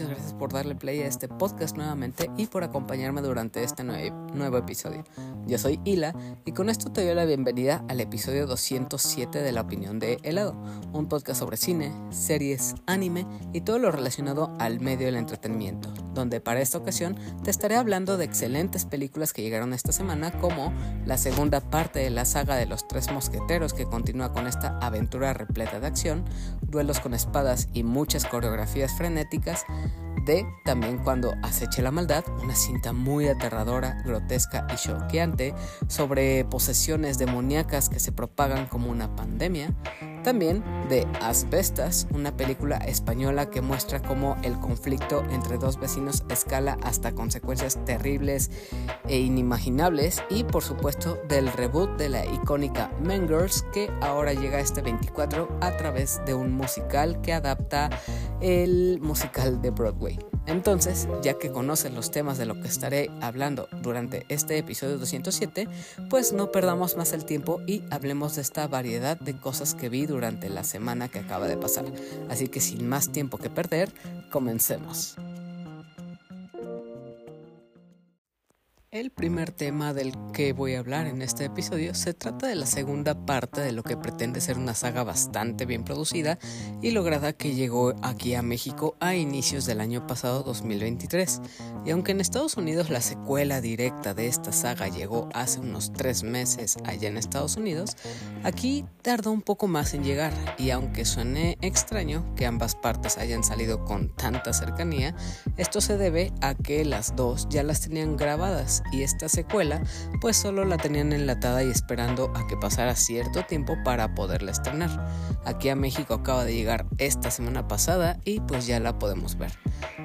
muchas gracias por darle play a este podcast nuevamente y por acompañarme durante este nuevo episodio. Yo soy Hila y con esto te doy la bienvenida al episodio 207 de La Opinión de Helado, un podcast sobre cine, series, anime y todo lo relacionado al medio del entretenimiento, donde para esta ocasión te estaré hablando de excelentes películas que llegaron esta semana como la segunda parte de la saga de los tres mosqueteros que continúa con esta aventura repleta de acción, duelos con espadas y muchas coreografías frenéticas, de también cuando aceche la maldad, una cinta muy aterradora, grotesca y choqueante sobre posesiones demoníacas que se propagan como una pandemia, también de Asbestas, una película española que muestra cómo el conflicto entre dos vecinos escala hasta consecuencias terribles e inimaginables. Y por supuesto del reboot de la icónica Men Girls que ahora llega este 24 a través de un musical que adapta el musical de Broadway. Entonces, ya que conoces los temas de lo que estaré hablando durante este episodio 207, pues no perdamos más el tiempo y hablemos de esta variedad de cosas que vi durante la semana que acaba de pasar. Así que sin más tiempo que perder, comencemos. El primer tema del que voy a hablar en este episodio se trata de la segunda parte de lo que pretende ser una saga bastante bien producida y lograda que llegó aquí a México a inicios del año pasado 2023. Y aunque en Estados Unidos la secuela directa de esta saga llegó hace unos tres meses allá en Estados Unidos, aquí tardó un poco más en llegar y aunque suene extraño que ambas partes hayan salido con tanta cercanía, esto se debe a que las dos ya las tenían grabadas y esta secuela pues solo la tenían enlatada y esperando a que pasara cierto tiempo para poderla estrenar. Aquí a México acaba de llegar esta semana pasada y pues ya la podemos ver.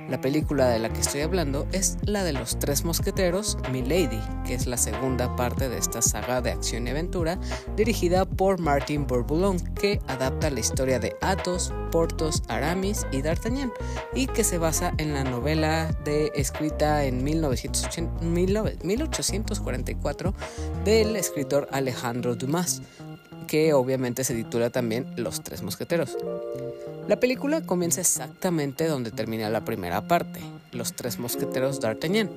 La película de la que estoy hablando es la de los tres mosqueteros, Milady, que es la segunda parte de esta saga de acción y aventura dirigida por Martin Bourboulon, que adapta la historia de Athos, Portos, Aramis y D'Artagnan, y que se basa en la novela de escrita en 1844 del escritor Alejandro Dumas que obviamente se titula también Los Tres Mosqueteros. La película comienza exactamente donde termina la primera parte, Los Tres Mosqueteros d'Artagnan.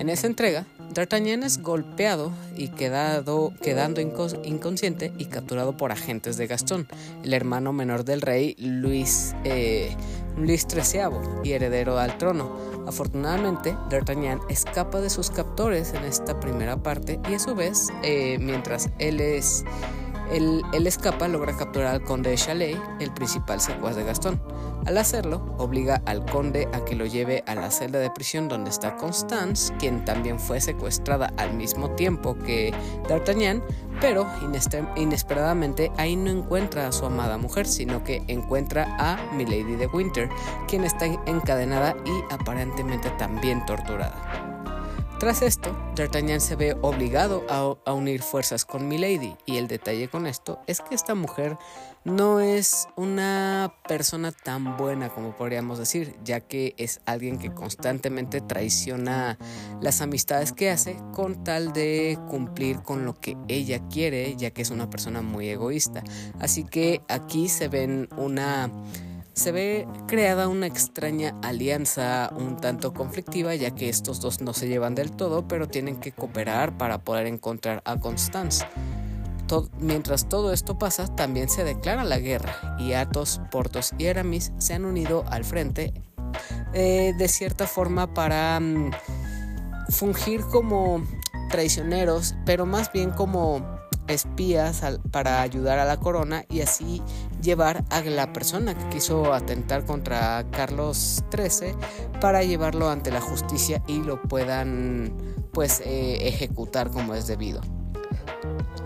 En esa entrega, D'Artagnan es golpeado y quedado, quedando inconsciente y capturado por agentes de Gastón, el hermano menor del rey Luis, eh, Luis XIII y heredero al trono. Afortunadamente, D'Artagnan escapa de sus captores en esta primera parte y a su vez, eh, mientras él es él, escapa, logra capturar al conde de Chalet, el principal secuaz de Gastón. Al hacerlo, obliga al conde a que lo lleve a la celda de prisión donde está Constance, quien también fue secuestrada al mismo tiempo que D'Artagnan, pero inesperadamente ahí no encuentra a su amada mujer, sino que encuentra a Milady de Winter, quien está encadenada y aparentemente también torturada. Tras esto, D'Artagnan se ve obligado a, unir fuerzas con Milady y el detalle con esto es que esta mujer no es una persona tan buena como podríamos decir, ya que es alguien que constantemente traiciona las amistades que hace con tal de cumplir con lo que ella quiere, ya que es una persona muy egoísta. Así que aquí se ven una se ve creada una extraña alianza un tanto conflictiva ya que estos dos no se llevan del todo pero tienen que cooperar para poder encontrar a Constance. mientras todo esto pasa, también se declara la guerra y Athos, Portos y Aramis se han unido al frente eh, de cierta forma para mm, fungir como traicioneros, pero más bien como espías para ayudar a la corona y así llevar a la persona que quiso atentar contra Carlos XIII para llevarlo ante la justicia y lo puedan pues eh, ejecutar como es debido.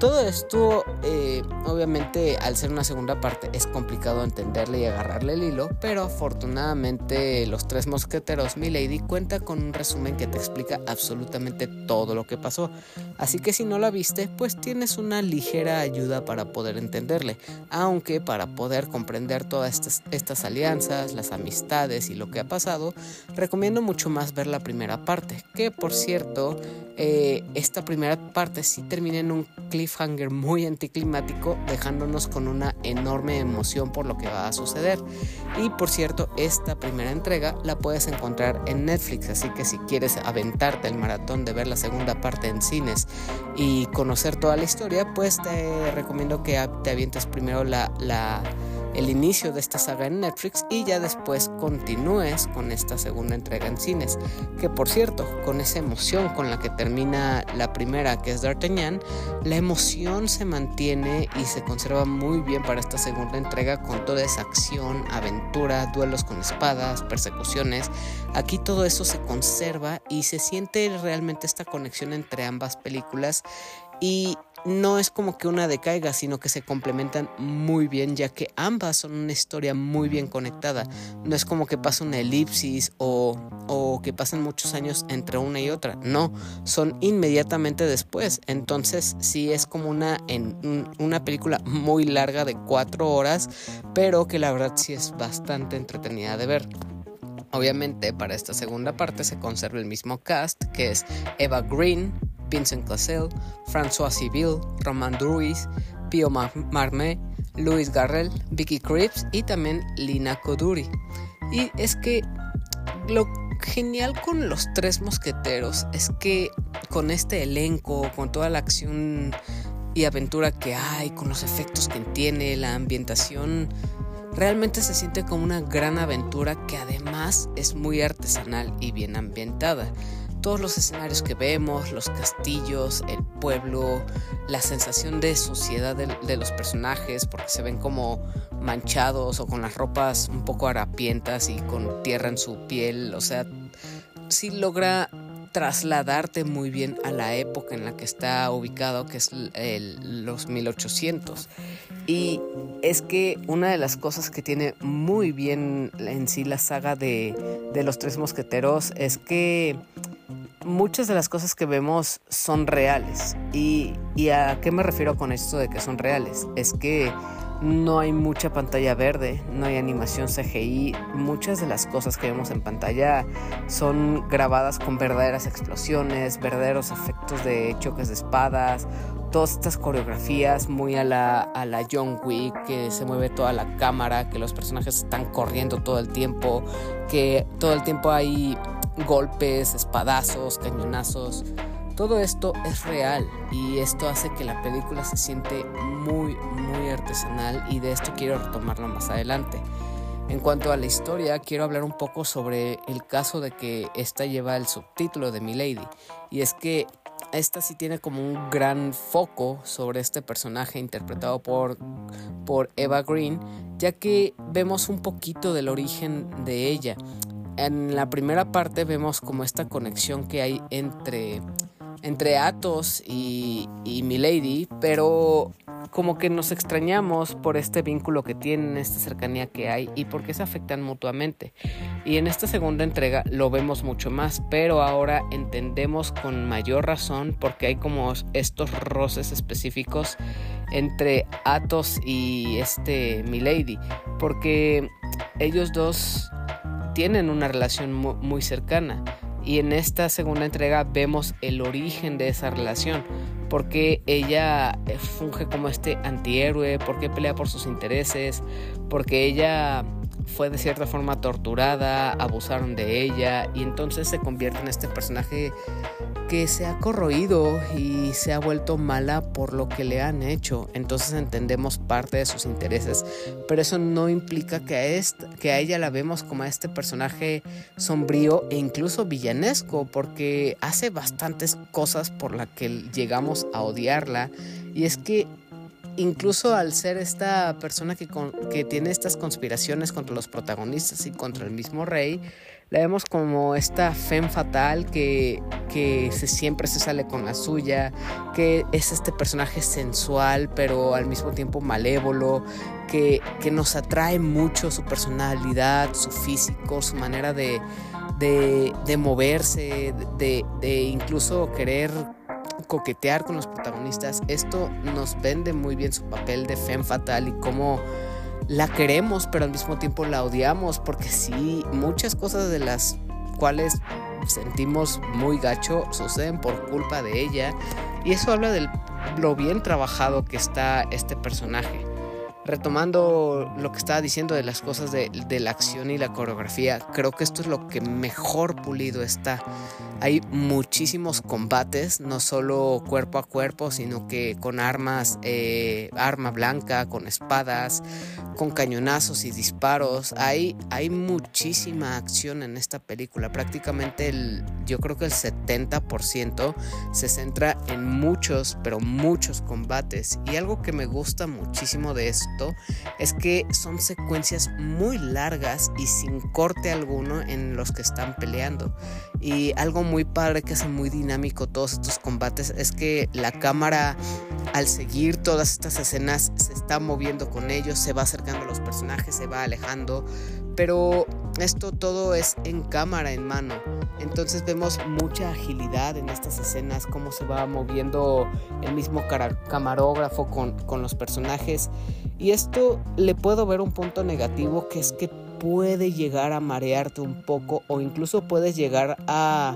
Todo esto, eh, obviamente, al ser una segunda parte, es complicado entenderle y agarrarle el hilo, pero afortunadamente Los Tres Mosqueteros Milady cuenta con un resumen que te explica absolutamente todo lo que pasó. Así que si no la viste, pues tienes una ligera ayuda para poder entenderle, aunque para poder comprender todas estas, alianzas, las amistades y lo que ha pasado, recomiendo mucho más ver la primera parte, que por cierto, eh, esta primera parte sí termina en un cliff cliffhanger muy anticlimático, dejándonos con una enorme emoción por lo que va a suceder. Y por cierto, esta primera entrega la puedes encontrar en Netflix, así que si quieres aventarte el maratón de ver la segunda parte en cines y conocer toda la historia, pues te recomiendo que te avientes primero la, la el inicio de esta saga en Netflix y ya después continúes con esta segunda entrega en cines. Que por cierto, con esa emoción con la que termina la primera, que es D'Artagnan, la emoción se mantiene y se conserva muy bien para esta segunda entrega con toda esa acción, aventura, duelos con espadas, persecuciones. Aquí todo eso se conserva y se siente realmente esta conexión entre ambas películas y no es como que una decaiga, sino que se complementan muy bien, ya que ambas son una historia muy bien conectada. No es como que pasa una elipsis o, o que pasen muchos años entre una y otra. No, son inmediatamente después. Entonces sí es como una, en, una película muy larga de cuatro horas, pero que la verdad sí es bastante entretenida de ver. Obviamente para esta segunda parte se conserva el mismo cast, que es Eva Green, Vincent Cassel, François Civil, Roman Duris, Pio Marmé, Luis Garrel, Vicky Cripps y también Lina Koduri. Y es que lo genial con los tres mosqueteros es que con este elenco, con toda la acción y aventura que hay, con los efectos que tiene, la ambientación, realmente se siente como una gran aventura que además es muy artesanal y bien ambientada todos los escenarios que vemos, los castillos, el pueblo, la sensación de suciedad de, los personajes, porque se ven como manchados o con las ropas un poco harapientas y con tierra en su piel, o sea, sí logra trasladarte muy bien a la época en la que está ubicado, que es los 1800. Y es que una de las cosas que tiene muy bien en sí la saga de, de los tres mosqueteros es que muchas de las cosas que vemos son reales. ¿Y, a qué me refiero con esto de que son reales? Es que no hay mucha pantalla verde, no hay animación CGI, muchas de las cosas que vemos en pantalla son grabadas con verdaderas explosiones, verdaderos efectos de choques de espadas, todas estas coreografías muy a la, a la John Wick, que se mueve toda la cámara, que los personajes están corriendo todo el tiempo, que todo el tiempo hay golpes, espadazos, cañonazos. Todo esto es real y esto hace que la película se siente muy, muy artesanal y de esto quiero retomarlo más adelante. En cuanto a la historia, quiero hablar un poco sobre el caso de que esta lleva el subtítulo de Milady. Y es que esta sí tiene como un gran foco sobre este personaje interpretado por, por Eva Green, ya que vemos un poquito del origen de ella en la primera parte vemos como esta conexión que hay entre, entre Athos y, y Milady, pero como que nos extrañamos por este vínculo que tienen, esta cercanía que hay y por qué se afectan mutuamente. Y en esta segunda entrega lo vemos mucho más, pero ahora entendemos con mayor razón porque hay como estos roces específicos entre Athos y este Milady, porque ellos dos tienen una relación muy cercana. Y en esta segunda entrega vemos el origen de esa relación. Porque ella eh, funge como este antihéroe, porque pelea por sus intereses, porque ella fue de cierta forma torturada, abusaron de ella y entonces se convierte en este personaje que se ha corroído y se ha vuelto mala por lo que le han hecho. Entonces entendemos parte de sus intereses, pero eso no implica que a, que a ella la vemos como a este personaje sombrío e incluso villanesco, porque hace bastantes cosas por las que llegamos a odiarla. Y es que incluso al ser esta persona que, que tiene estas conspiraciones contra los protagonistas y contra el mismo rey, la vemos como esta femme fatal que, que siempre se sale con la suya, que es este personaje sensual pero al mismo tiempo malévolo, que, que nos atrae mucho su personalidad, su físico, su manera de, de, de moverse, de, de incluso querer coquetear con los protagonistas. Esto nos vende muy bien su papel de femme fatal y cómo la queremos, pero al mismo tiempo la odiamos, porque sí, muchas cosas de las cuales sentimos muy gacho suceden por culpa de ella. Y eso habla del lo bien trabajado que está este personaje retomando lo que estaba diciendo de las cosas de, la acción y la coreografía, creo que esto es lo que mejor pulido está. Hay muchísimos combates, no solo cuerpo a cuerpo, sino que con armas, eh, arma blanca, con espadas, con cañonazos y disparos. Hay, hay muchísima acción en esta película. Prácticamente el, yo creo que el 70% se centra en muchos, pero muchos combates. Y algo que me gusta muchísimo de esto es que son secuencias muy largas y sin corte alguno en los que están peleando. Y algo muy padre que hace muy dinámico todos estos combates es que la cámara al seguir todas estas escenas se está moviendo con ellos, se va acercando a los personajes, se va alejando, pero esto todo es en cámara en mano. Entonces vemos mucha agilidad en estas escenas, cómo se va moviendo el mismo camarógrafo con, con los personajes. Y esto le puedo ver un punto negativo que es que puede llegar a marearte un poco o incluso puedes llegar a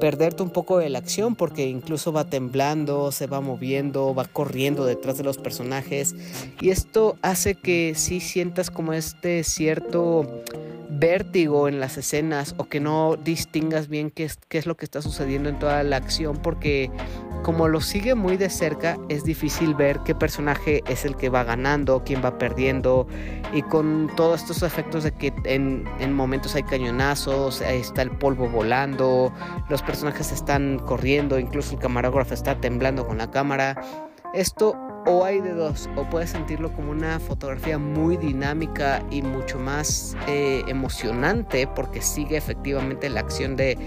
perderte un poco de la acción porque incluso va temblando, se va moviendo, va corriendo detrás de los personajes. Y esto hace que sí sientas como este cierto vértigo en las escenas o que no distingas bien qué es, qué es lo que está sucediendo en toda la acción porque como lo sigue muy de cerca es difícil ver qué personaje es el que va ganando, quién va perdiendo y con todos estos efectos de que en, en momentos hay cañonazos, está el polvo volando, los personajes están corriendo, incluso el camarógrafo está temblando con la cámara. Esto o hay de dos, o puedes sentirlo como una fotografía muy dinámica y mucho más eh, emocionante porque sigue efectivamente la acción de,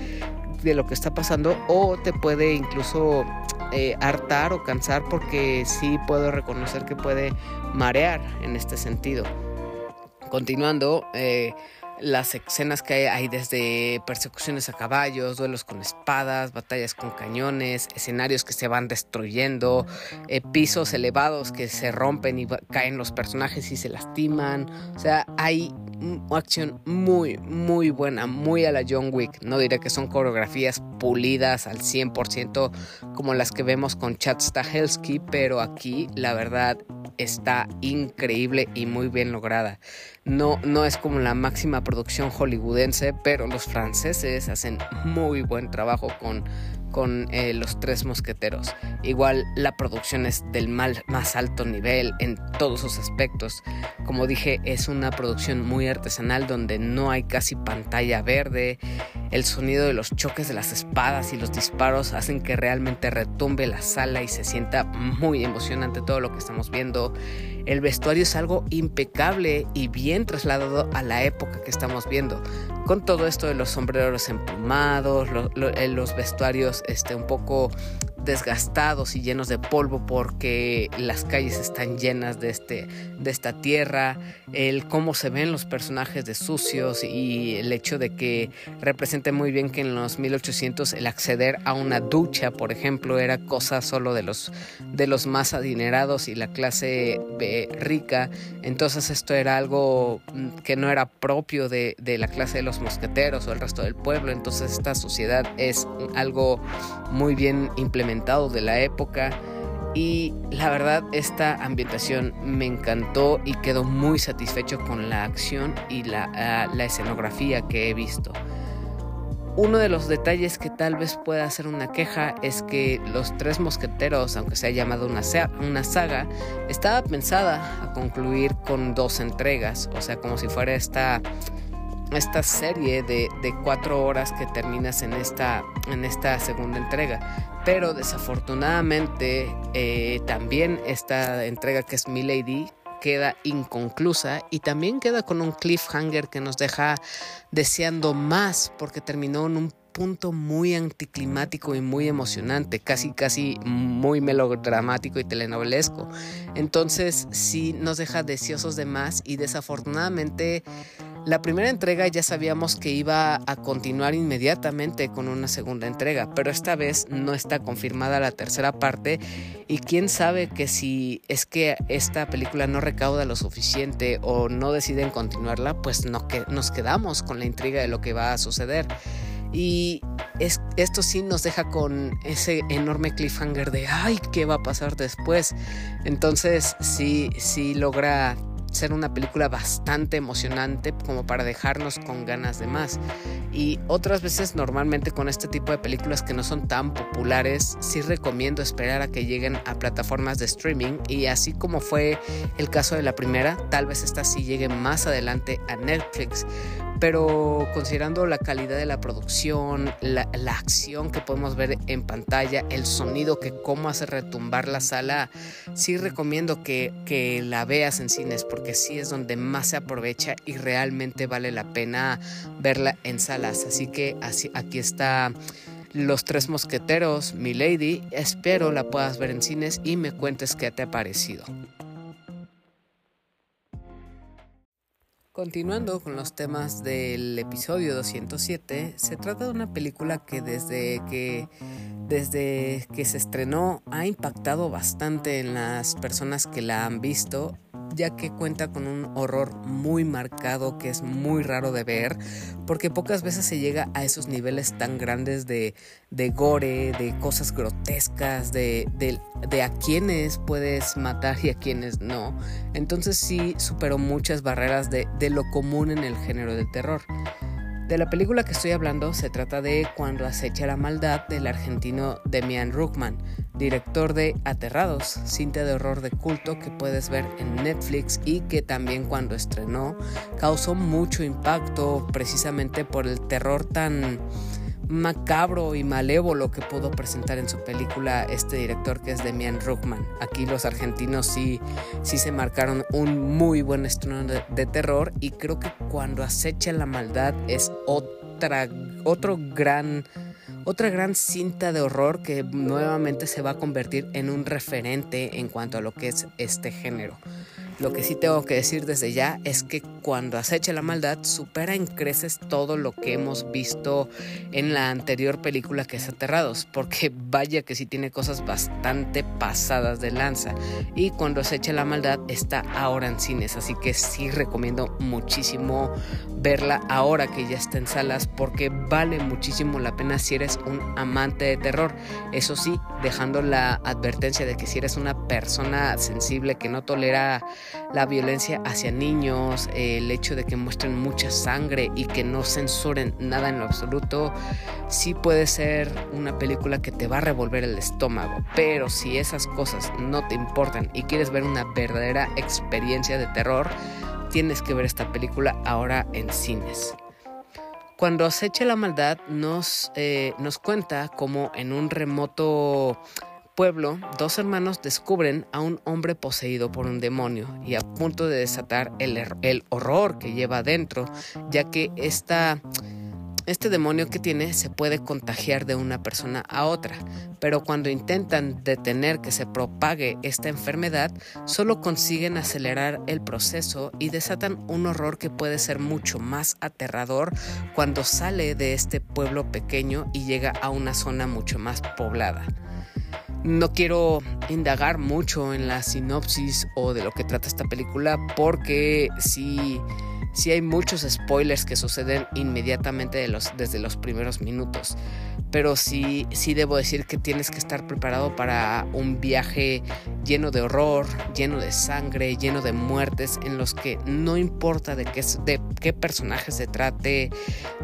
de, lo que está pasando, o te puede incluso eh, hartar o cansar porque sí puedo reconocer que puede marear en este sentido. Continuando, eh, las escenas que hay, desde persecuciones a caballos, duelos con espadas, batallas con cañones, escenarios que se van destruyendo, eh, pisos elevados que se rompen y caen los personajes y se lastiman. O sea, hay acción muy, muy buena, muy a la John Wick. No diré que son coreografías pulidas al 100% como las que vemos con Chad Stahelski, pero aquí la verdad está increíble y muy bien lograda. No, no es como la máxima producción hollywoodense, pero los franceses hacen muy buen trabajo con con eh, los tres mosqueteros. Igual la producción es del más alto nivel en todos sus aspectos. Como dije, es una producción muy artesanal donde no hay casi pantalla verde. El sonido de los choques de las espadas y los disparos hacen que realmente retumbe la sala y se sienta muy emocionante todo lo que estamos viendo. El vestuario es algo impecable y bien trasladado a la época que estamos viendo. Con todo esto de los sombreros emplumados, eh, los vestuarios este, un poco desgastados y llenos de polvo porque las calles están llenas de, este, de esta tierra, el cómo se ven los personajes de sucios y el hecho de que represente muy bien que en los 1800 el acceder a una ducha, por ejemplo, era cosa solo de los, de los más adinerados y la clase rica, entonces esto era algo que no era propio de, de la clase de los mosqueteros o el resto del pueblo, entonces esta sociedad es algo muy bien de la época y la verdad esta ambientación me encantó y quedo muy satisfecho con la acción y la, ah, la escenografía que he visto. Uno de los detalles que tal vez pueda ser una queja es que Los Tres Mosqueteros, aunque se ha llamado una, una saga, estaba pensada a concluir con dos entregas, o sea, como si fuera esta esta serie de, cuatro horas que terminas en esta, en esta segunda entrega. Pero desafortunadamente eh, también esta entrega que es Milady queda inconclusa y también queda con un cliffhanger que nos deja deseando más porque terminó en un punto muy anticlimático y muy emocionante, casi casi muy melodramático y telenovelesco. Entonces sí nos deja deseosos de más y desafortunadamente la primera entrega ya sabíamos que iba a continuar inmediatamente con una segunda entrega, pero esta vez no está confirmada la tercera parte y quién sabe que si es que esta película no recauda lo suficiente o no deciden continuarla, pues no que nos quedamos con la intriga de lo que va a suceder. Y esto sí nos deja con ese enorme cliffhanger de, ay, ¿qué va a pasar después? Entonces sí, sí logra ser una película bastante emocionante como para dejarnos con ganas de más. Y otras veces normalmente con este tipo de películas que no son tan populares, sí recomiendo esperar a que lleguen a plataformas de streaming y así como fue el caso de la primera, tal vez esta sí llegue más adelante a Netflix pero considerando la calidad de la producción, la, acción que podemos ver en pantalla, el sonido que cómo hace retumbar la sala, sí recomiendo que, que la veas en cines porque sí es donde más se aprovecha y realmente vale la pena verla en salas. Así que aquí está Los Tres Mosqueteros, mi lady. Espero la puedas ver en cines y me cuentes qué te ha parecido. Continuando con los temas del episodio 207, se trata de una película que desde que desde que se estrenó ha impactado bastante en las personas que la han visto ya que cuenta con un horror muy marcado que es muy raro de ver, porque pocas veces se llega a esos niveles tan grandes de, de gore, de cosas grotescas, de, de, a quienes puedes matar y a quienes no. Entonces sí superó muchas barreras de, de lo común en el género del terror. De la película que estoy hablando se trata de Cuando acecha la maldad del argentino Demian Ruckman, director de Aterrados, cinta de horror de culto que puedes ver en Netflix y que también cuando estrenó causó mucho impacto precisamente por el terror tan macabro y malévolo que pudo presentar en su película este director que es Demian Ruckman. Aquí los argentinos sí, sí se marcaron un muy buen estreno de, terror y creo que cuando acecha la maldad es otra, otro gran otra gran cinta de horror que nuevamente se va a convertir en un referente en cuanto a lo que es este género. Lo que sí tengo que decir desde ya es que cuando acecha la maldad supera en creces todo lo que hemos visto en la anterior película que es Aterrados, porque vaya que sí tiene cosas bastante pasadas de lanza. Y cuando acecha la maldad está ahora en cines, así que sí recomiendo muchísimo verla ahora que ya está en salas, porque vale muchísimo la pena si eres un amante de terror. Eso sí, dejando la advertencia de que si eres una persona sensible que no tolera la violencia hacia niños, el hecho de que muestren mucha sangre y que no censuren nada en lo absoluto, sí puede ser una película que te va a revolver el estómago. Pero si esas cosas no te importan y quieres ver una verdadera experiencia de terror, tienes que ver esta película ahora en cines. Cuando acecha la maldad nos, eh, nos cuenta como en un remoto pueblo, dos hermanos descubren a un hombre poseído por un demonio y a punto de desatar el, el horror que lleva adentro, ya que esta, este demonio que tiene se puede contagiar de una persona a otra, pero cuando intentan detener que se propague esta enfermedad, solo consiguen acelerar el proceso y desatan un horror que puede ser mucho más aterrador cuando sale de este pueblo pequeño y llega a una zona mucho más poblada. No quiero indagar mucho en la sinopsis o de lo que trata esta película porque sí, sí hay muchos spoilers que suceden inmediatamente desde los primeros minutos pero sí, sí debo decir que tienes que estar preparado para un viaje lleno de horror, lleno de sangre, lleno de muertes, en los que no importa de qué, de qué personaje se trate,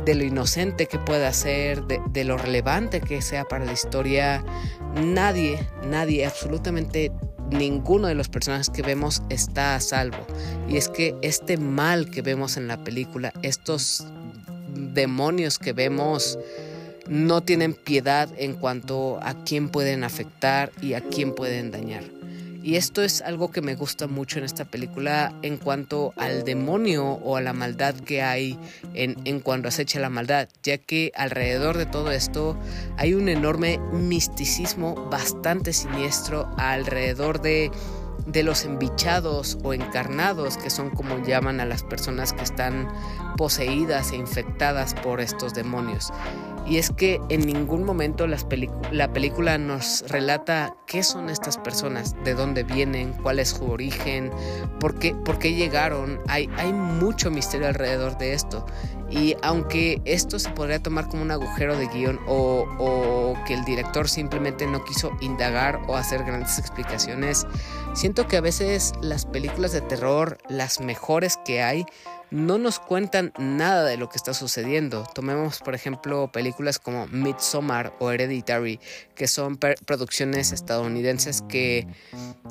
de lo inocente que pueda ser, de, de lo relevante que sea para la historia, nadie, nadie, absolutamente ninguno de los personajes que vemos está a salvo. Y es que este mal que vemos en la película, estos demonios que vemos, no tienen piedad en cuanto a quién pueden afectar y a quién pueden dañar. Y esto es algo que me gusta mucho en esta película en cuanto al demonio o a la maldad que hay en, cuando acecha la maldad, ya que alrededor de todo esto hay un enorme misticismo bastante siniestro alrededor de de los embichados o encarnados, que son como llaman a las personas que están poseídas e infectadas por estos demonios. Y es que en ningún momento la película nos relata qué son estas personas, de dónde vienen, cuál es su origen, por qué, por qué llegaron. Hay, hay mucho misterio alrededor de esto. Y aunque esto se podría tomar como un agujero de guion o, o, que el director simplemente no quiso indagar o hacer grandes explicaciones, siento que a veces las películas de terror, las mejores que hay, no nos cuentan nada de lo que está sucediendo. Tomemos, por ejemplo, películas como Midsommar o Hereditary, que son producciones estadounidenses que,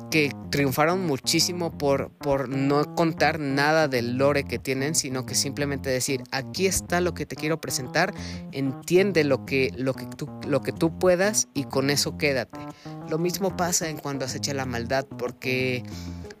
que triunfaron muchísimo por, por no contar nada del lore que tienen, sino que simplemente decir, aquí está lo que te quiero presentar, entiende lo que, lo que, tú, lo que tú puedas y con eso quédate. Lo mismo pasa en cuando acecha la maldad, porque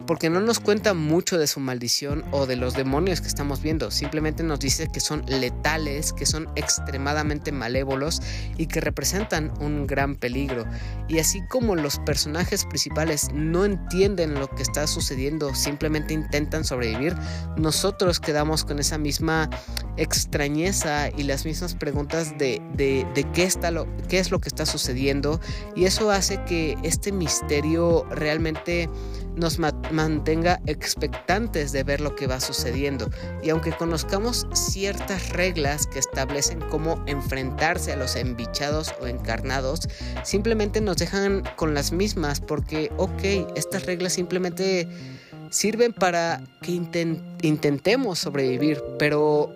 porque no nos cuenta mucho de su maldición o de los demonios que estamos viendo, simplemente nos dice que son letales, que son extremadamente malévolos y que representan un gran peligro. Y así como los personajes principales no entienden lo que está sucediendo, simplemente intentan sobrevivir, nosotros quedamos con esa misma extrañeza y las mismas preguntas de, de, qué, está lo, qué es lo que está sucediendo y eso hace que este misterio realmente nos mantenga expectantes de ver lo que va sucediendo. Y aunque conozcamos ciertas reglas que establecen cómo enfrentarse a los embichados o encarnados, simplemente nos dejan con las mismas porque, ok, estas reglas simplemente sirven para que intentemos sobrevivir, pero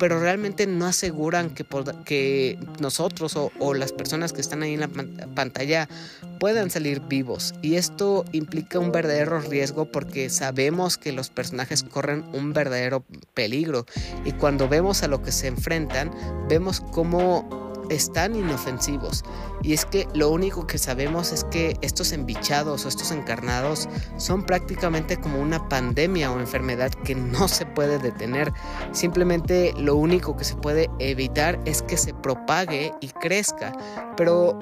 pero realmente no aseguran que, que nosotros o, las personas que están ahí en la pantalla puedan salir vivos. Y esto implica un verdadero riesgo porque sabemos que los personajes corren un verdadero peligro. Y cuando vemos a lo que se enfrentan, vemos cómo están inofensivos. Y es que lo único que sabemos es que estos embichados o estos encarnados son prácticamente como una pandemia o enfermedad que no se puede detener. Simplemente lo único que se puede evitar es que se propague y crezca. Pero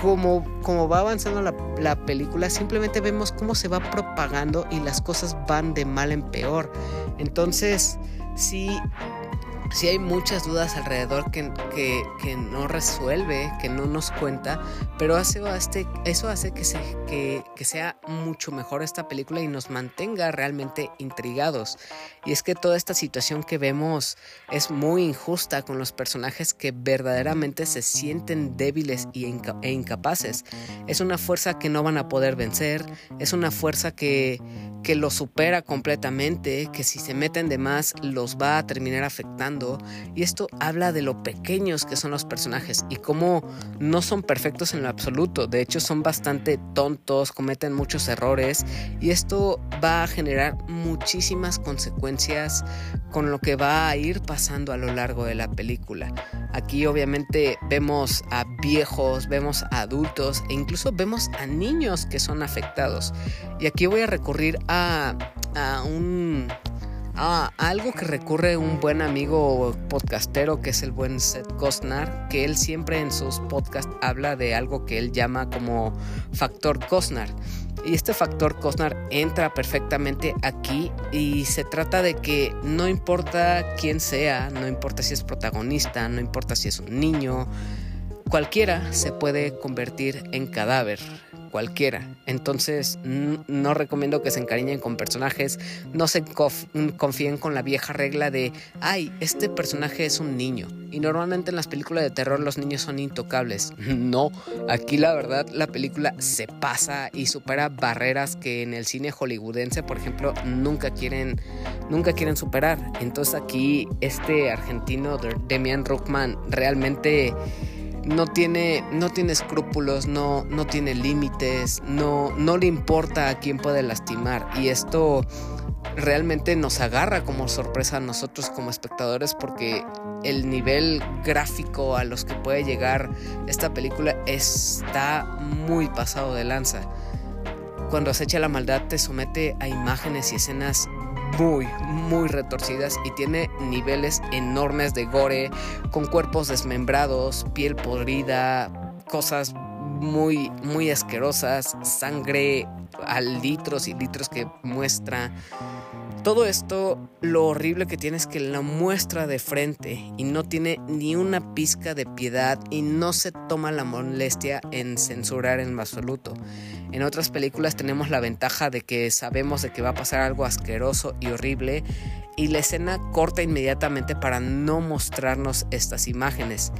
como, como va avanzando la, la, película, simplemente vemos cómo se va propagando y las cosas van de mal en peor. Entonces, sí, sí hay muchas dudas alrededor que, no resuelve, que no nos cuenta, pero hace, eso hace que, se, que, sea mucho mejor esta película y nos mantenga realmente intrigados. Y es que toda esta situación que vemos es muy injusta con los personajes que verdaderamente se sienten débiles e incapaces. Es una fuerza que no van a poder vencer, es una fuerza que, que los supera completamente, que si se meten de más los va a terminar afectando y esto habla de lo pequeños que son los personajes y cómo no son perfectos en lo absoluto, de hecho son bastante tontos, cometen muchos errores y esto va a generar muchísimas consecuencias con lo que va a ir pasando a lo largo de la película. Aquí obviamente vemos a viejos, vemos a adultos e incluso vemos a niños que son afectados. Y aquí voy a recurrir a, a un Ah, algo que recurre un buen amigo podcastero que es el buen Seth Costner, que él siempre en sus podcasts habla de algo que él llama como factor Costner. Y este factor Costner entra perfectamente aquí y se trata de que no importa quién sea, no importa si es protagonista, no importa si es un niño, cualquiera se puede convertir en cadáver cualquiera. Entonces no recomiendo que se encariñen con personajes, no se confíen con la vieja regla de, ay, este personaje es un niño. Y normalmente en las películas de terror los niños son intocables. No, aquí la verdad la película se pasa y supera barreras que en el cine hollywoodense, por ejemplo, nunca quieren, nunca quieren superar. Entonces aquí este argentino, Demian Ruckman, realmente no tiene, no tiene escrúpulos, no, no tiene límites, no, no le importa a quién puede lastimar. Y esto realmente nos agarra como sorpresa a nosotros como espectadores porque el nivel gráfico a los que puede llegar esta película está muy pasado de lanza. Cuando acecha la maldad te somete a imágenes y escenas muy, muy retorcidas y tiene niveles enormes de gore, con cuerpos desmembrados, piel podrida, cosas muy, muy asquerosas, sangre a litros y litros que muestra. Todo esto, lo horrible que tiene es que la muestra de frente y no tiene ni una pizca de piedad y no se toma la molestia en censurar en absoluto. En otras películas tenemos la ventaja de que sabemos de que va a pasar algo asqueroso y horrible y la escena corta inmediatamente para no mostrarnos estas imágenes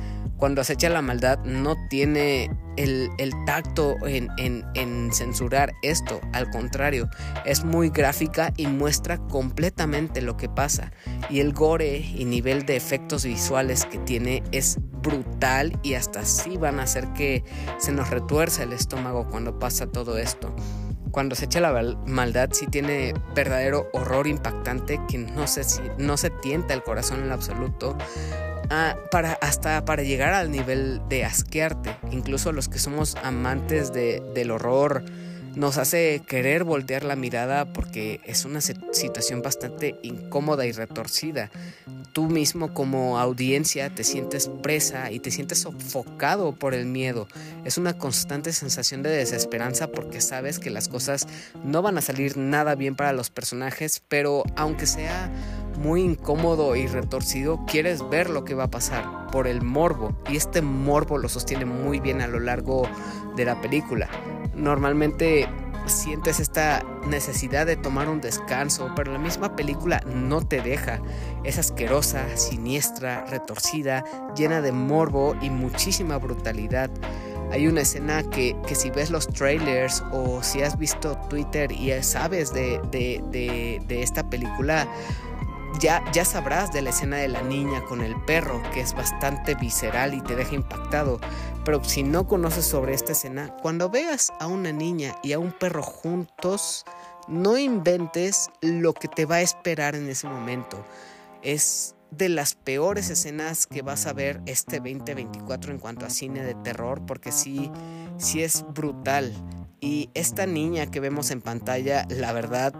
cuando acecha la maldad no tiene el, tacto en, en, censurar esto, al contrario, es muy gráfica y muestra completamente lo que pasa. Y el gore y nivel de efectos visuales que tiene es brutal y hasta así van a hacer que se nos retuerza el estómago cuando pasa todo esto cuando se echa la maldad sí tiene verdadero horror impactante que no se, no se tienta el corazón en absoluto. Ah, para, hasta para llegar al nivel de asquearte. Incluso los que somos amantes del horror nos hace querer voltear la mirada porque es una situación bastante incómoda y retorcida. Tú mismo como audiencia te sientes presa y te sientes sofocado por el miedo. Es una constante sensación de desesperanza porque sabes que las cosas no van a salir nada bien para los personajes, pero aunque sea muy incómodo y retorcido, quieres ver lo que va a pasar por el morbo y este morbo lo sostiene muy bien a lo largo de la película normalmente sientes esta necesidad de tomar un descanso, pero la misma película no te deja. Es asquerosa, siniestra, retorcida, llena de morbo y muchísima brutalidad. Hay una escena que, si ves los trailers o si has visto Twitter y sabes de, de esta película, ya, ya sabrás de la escena de la niña con el perro, que es bastante visceral y te deja impactado. Pero si no conoces sobre esta escena, cuando veas a una niña y a un perro juntos, no inventes lo que te va a esperar en ese momento. Es de las peores escenas que vas a ver este 2024 en cuanto a cine de terror, porque sí, sí es brutal. Y esta niña que vemos en pantalla, la verdad,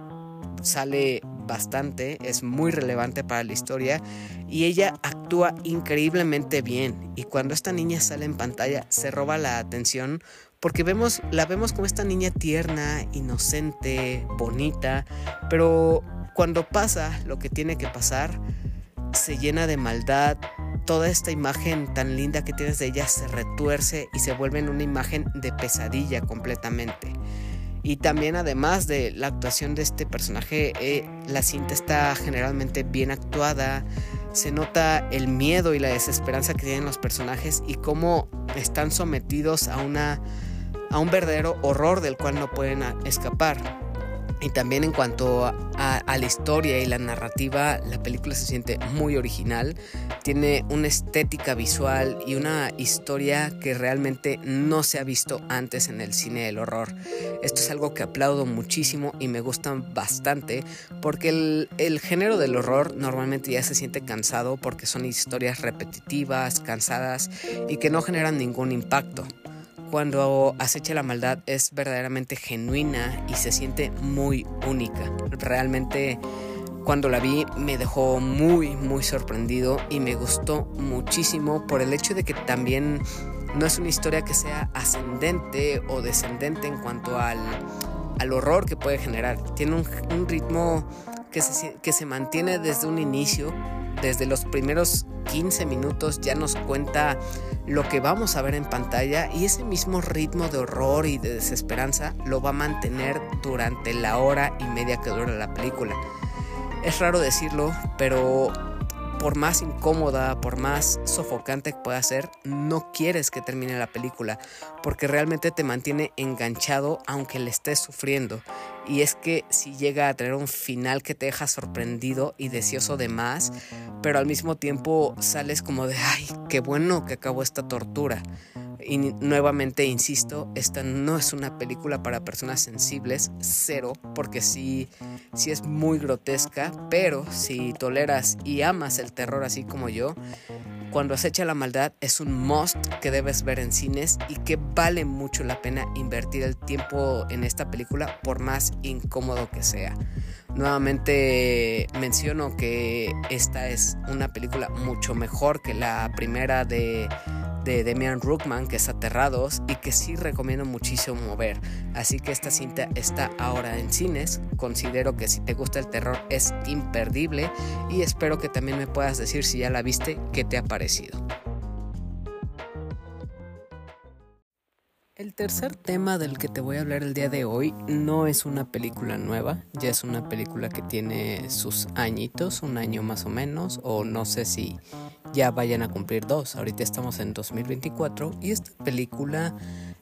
sale bastante, es muy relevante para la historia y ella actúa increíblemente bien. Y cuando esta niña sale en pantalla se roba la atención porque vemos, la vemos como esta niña tierna, inocente, bonita, pero cuando pasa lo que tiene que pasar, se llena de maldad, toda esta imagen tan linda que tienes de ella se retuerce y se vuelve en una imagen de pesadilla completamente. Y también además de la actuación de este personaje, eh, la cinta está generalmente bien actuada, se nota el miedo y la desesperanza que tienen los personajes y cómo están sometidos a, una, a un verdadero horror del cual no pueden escapar. Y también en cuanto a, la historia y la narrativa, la película se siente muy original. Tiene una estética visual y una historia que realmente no se ha visto antes en el cine del horror. Esto es algo que aplaudo muchísimo y me gusta bastante porque el género del horror normalmente ya se siente cansado porque son historias repetitivas, cansadas y que no generan ningún impacto cuando acecha la maldad es verdaderamente genuina y se siente muy única. Realmente cuando la vi me dejó muy muy sorprendido y me gustó muchísimo por el hecho de que también no es una historia que sea ascendente o descendente en cuanto al, horror que puede generar. Tiene un, ritmo que se, que se mantiene desde un inicio desde los primeros 15 minutos ya nos cuenta lo que vamos a ver en pantalla y ese mismo ritmo de horror y de desesperanza lo va a mantener durante la hora y media que dura la película. Es raro decirlo, pero por más incómoda, por más sofocante que pueda ser, no quieres que termine la película, porque realmente te mantiene enganchado aunque le estés sufriendo. Y es que si llega a tener un final que te deja sorprendido y deseoso de más, pero al mismo tiempo sales como de, ay, qué bueno que acabó esta tortura. Y nuevamente insisto, esta no es una película para personas sensibles, cero, porque sí, sí es muy grotesca, pero si toleras y amas el terror así como yo, cuando acecha la maldad es un must que debes ver en cines y que vale mucho la pena invertir el tiempo en esta película por más incómodo que sea. Nuevamente menciono que esta es una película mucho mejor que la primera de de Demian Rookman, que es Aterrados, y que sí recomiendo muchísimo ver. Así que esta cinta está ahora en cines. Considero que si te gusta el terror es imperdible y espero que también me puedas decir si ya la viste, qué te ha parecido. El tercer tema del que te voy a hablar el día de hoy no es una película nueva, ya es una película que tiene sus añitos, un año más o menos, o no sé si ya vayan a cumplir dos. Ahorita estamos en 2024 y esta película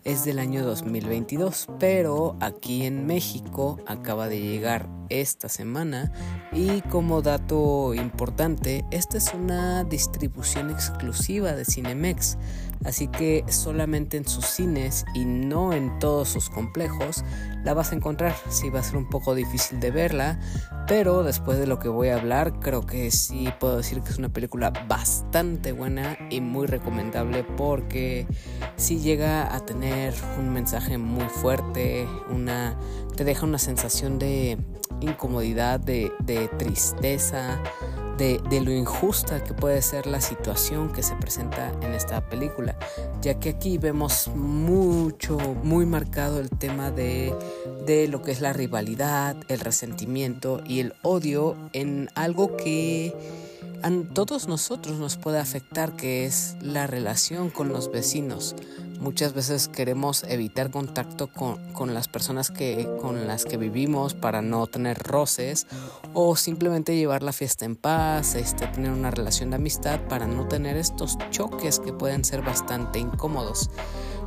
es del año 2022, pero aquí en México acaba de llegar esta semana y como dato importante, esta es una distribución exclusiva de Cinemex así que solamente en sus cines y no en todos sus complejos la vas a encontrar. Sí va a ser un poco difícil de verla, pero después de lo que voy a hablar creo que sí puedo decir que es una película bastante buena y muy recomendable porque sí llega a tener un mensaje muy fuerte, una te deja una sensación de incomodidad, de, de tristeza, de, lo injusta que puede ser la situación que se presenta en esta película, ya que aquí vemos mucho, muy marcado el tema de, de lo que es la rivalidad, el resentimiento y el odio en algo que a todos nosotros nos puede afectar, que es la relación con los vecinos. Muchas veces queremos evitar contacto con, las personas que, con las que vivimos para no tener roces o simplemente llevar la fiesta en paz, este, tener una relación de amistad para no tener estos choques que pueden ser bastante incómodos.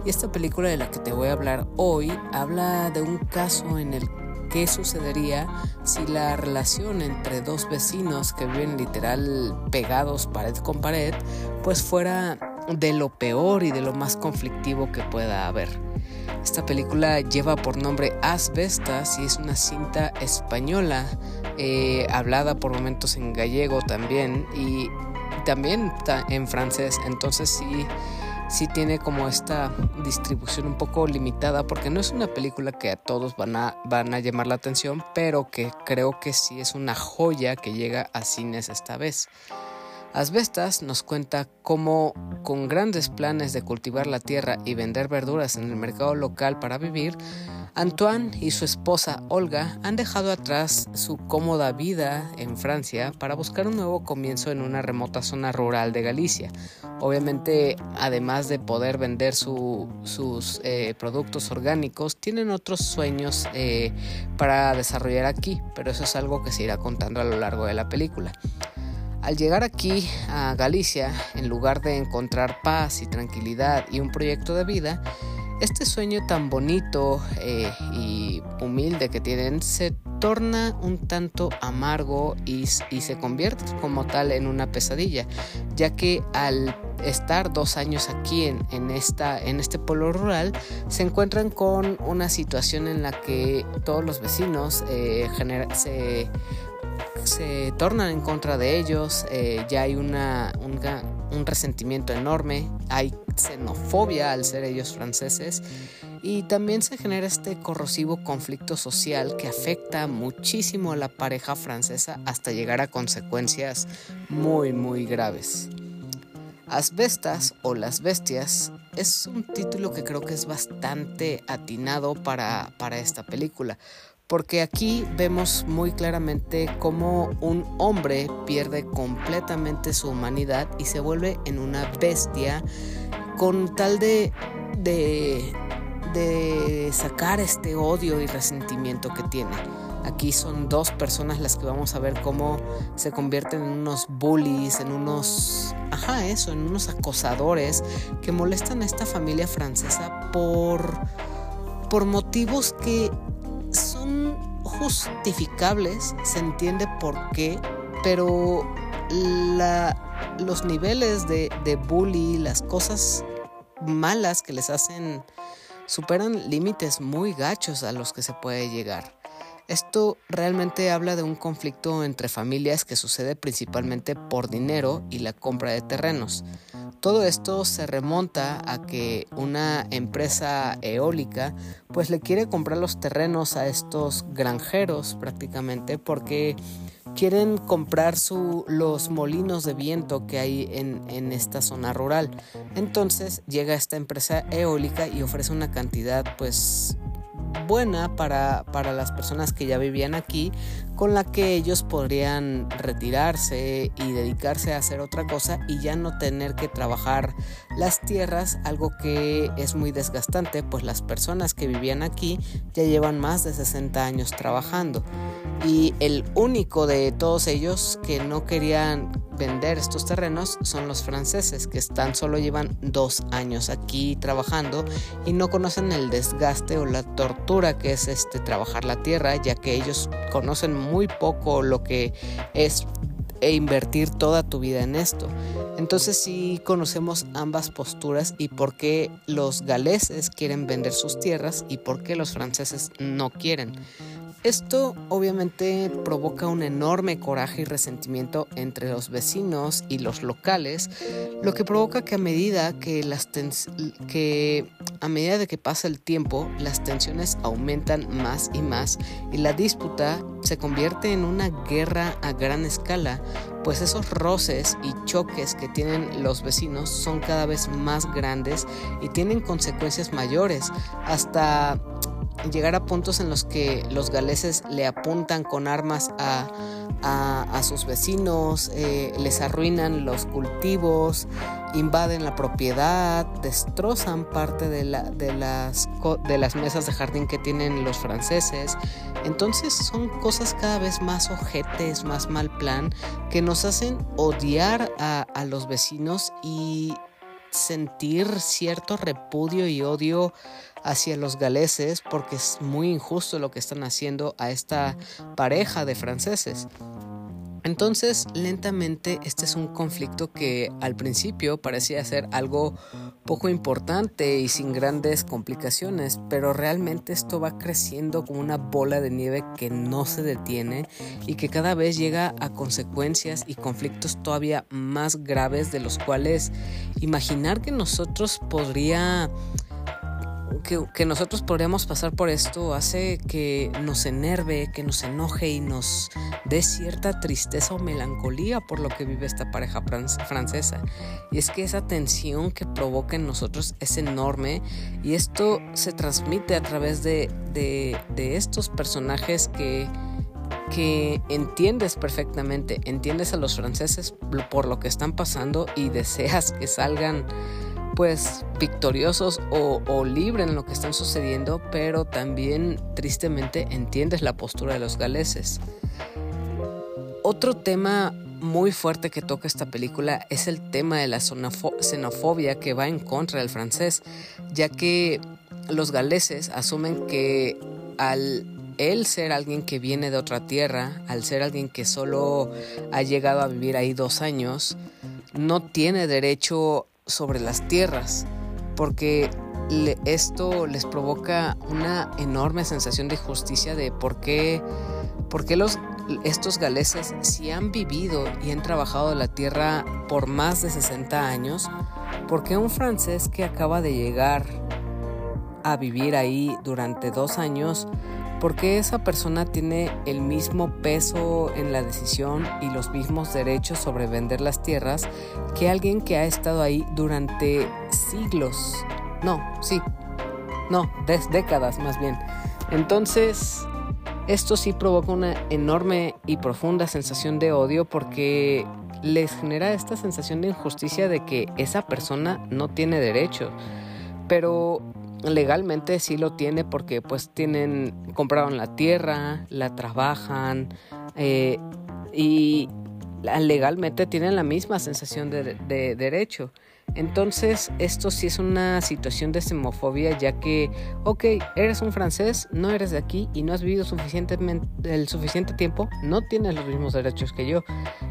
Y esta película de la que te voy a hablar hoy habla de un caso en el que sucedería si la relación entre dos vecinos que viven literal pegados pared con pared pues fuera de lo peor y de lo más conflictivo que pueda haber. Esta película lleva por nombre Asbestas y es una cinta española, eh, hablada por momentos en gallego también y también en francés, entonces sí, sí tiene como esta distribución un poco limitada porque no es una película que a todos van a, van a llamar la atención, pero que creo que sí es una joya que llega a cines esta vez. Asbestas nos cuenta cómo, con grandes planes de cultivar la tierra y vender verduras en el mercado local para vivir, Antoine y su esposa Olga han dejado atrás su cómoda vida en Francia para buscar un nuevo comienzo en una remota zona rural de Galicia. Obviamente, además de poder vender sus eh, productos orgánicos, tienen otros sueños eh, para desarrollar aquí, pero eso es algo que se irá contando a lo largo de la película. Al llegar aquí a Galicia, en lugar de encontrar paz y tranquilidad y un proyecto de vida, este sueño tan bonito eh, y humilde que tienen se torna un tanto amargo y, se convierte como tal en una pesadilla, ya que al estar dos años aquí en, este pueblo rural, se encuentran con una situación en la que todos los vecinos eh, se se tornan en contra de ellos, eh, ya hay una, un, resentimiento enorme, hay xenofobia al ser ellos franceses y también se genera este corrosivo conflicto social que afecta muchísimo a la pareja francesa hasta llegar a consecuencias muy muy graves. Asbestas o Las Bestias es un título que creo que es bastante atinado para, para esta película, porque aquí vemos muy claramente cómo un hombre pierde completamente su humanidad y se vuelve en una bestia con tal de, de, de sacar este odio y resentimiento que tiene. Aquí son dos personas las que vamos a ver cómo se convierten en unos bullies, en unos, ajá, eso, en unos acosadores que molestan a esta familia francesa por por motivos que son justificables, se entiende por qué, pero los niveles de, de bully, las cosas malas que les hacen, superan límites muy gachos a los que se puede llegar. Esto realmente habla de un conflicto entre familias que sucede principalmente por dinero y la compra de terrenos. Todo esto se remonta a que una empresa eólica pues le quiere comprar los terrenos a estos granjeros prácticamente porque quieren comprar su, los molinos de viento que hay en, en esta zona rural. Entonces llega esta empresa eólica y ofrece una cantidad pues buena para, para, las personas que ya vivían aquí, con la que ellos podrían retirarse y dedicarse a hacer otra cosa y ya no tener que trabajar las tierras, algo que es muy desgastante, pues las personas que vivían aquí ya llevan más de 60 años trabajando. Y el único de todos ellos que no querían vender estos terrenos son los franceses, que tan solo llevan dos años aquí trabajando y no conocen el desgaste o la tortura que es este trabajar la tierra, ya que ellos conocen muy poco lo que es e invertir toda tu vida en esto. Entonces sí conocemos ambas posturas y por qué los galeses quieren vender sus tierras y por qué los franceses no quieren. Esto obviamente provoca un enorme coraje y resentimiento entre los vecinos y los locales, lo que provoca que a medida que las a medida de que pasa el tiempo, las tensiones aumentan más y más y la disputa se convierte en una guerra a gran escala, pues esos roces y choques que tienen los vecinos son cada vez más grandes y tienen consecuencias mayores, hasta llegar a puntos en los que los galeses le apuntan con armas a, sus vecinos, eh, les arruinan los cultivos, invaden la propiedad, destrozan parte de, la, de, las, de las mesas de jardín que tienen los franceses. Entonces son cosas cada vez más ojetes, más mal plan, que nos hacen odiar a, a los vecinos y sentir cierto repudio y odio hacia los galeses porque es muy injusto lo que están haciendo a esta pareja de franceses. Entonces, lentamente, este es un conflicto que al principio parecía ser algo poco importante y sin grandes complicaciones, pero realmente esto va creciendo como una bola de nieve que no se detiene y que cada vez llega a consecuencias y conflictos todavía más graves de los cuales imaginar que nosotros podría que, nosotros podríamos pasar por esto hace que nos enerve, que nos enoje y nos dé cierta tristeza o melancolía por lo que vive esta pareja francesa. Y es que esa tensión que provoca en nosotros es enorme y esto se transmite a través de, de estos personajes que que entiendes perfectamente, entiendes a los franceses por lo que están pasando y deseas que salgan pues victoriosos o, libres en lo que están sucediendo, pero también tristemente entiendes la postura de los galeses. Otro tema muy fuerte que toca esta película es el tema de la xenofobia que va en contra del francés, ya que los galeses asumen que al él ser alguien que viene de otra tierra, al ser alguien que solo ha llegado a vivir ahí dos años, no tiene derecho sobre las tierras, porque esto les provoca una enorme sensación de justicia de por qué, por qué los, estos galeses, si han vivido y han trabajado la tierra por más de 60 años, ¿por qué un francés que acaba de llegar a vivir ahí durante dos años ¿Por qué esa persona tiene el mismo peso en la decisión y los mismos derechos sobre vender las tierras que alguien que ha estado ahí durante siglos? No, sí, no, décadas más bien. Entonces, esto sí provoca una enorme y profunda sensación de odio porque les genera esta sensación de injusticia de que esa persona no tiene derecho. Pero legalmente sí lo tiene porque pues tienen, compraron la tierra, la trabajan eh, y legalmente tienen la misma sensación de, de, derecho. Entonces, esto sí es una situación de xenofobia, ya que, ok, eres un francés, no eres de aquí y no has vivido suficientemente, el suficiente tiempo, no tienes los mismos derechos que yo.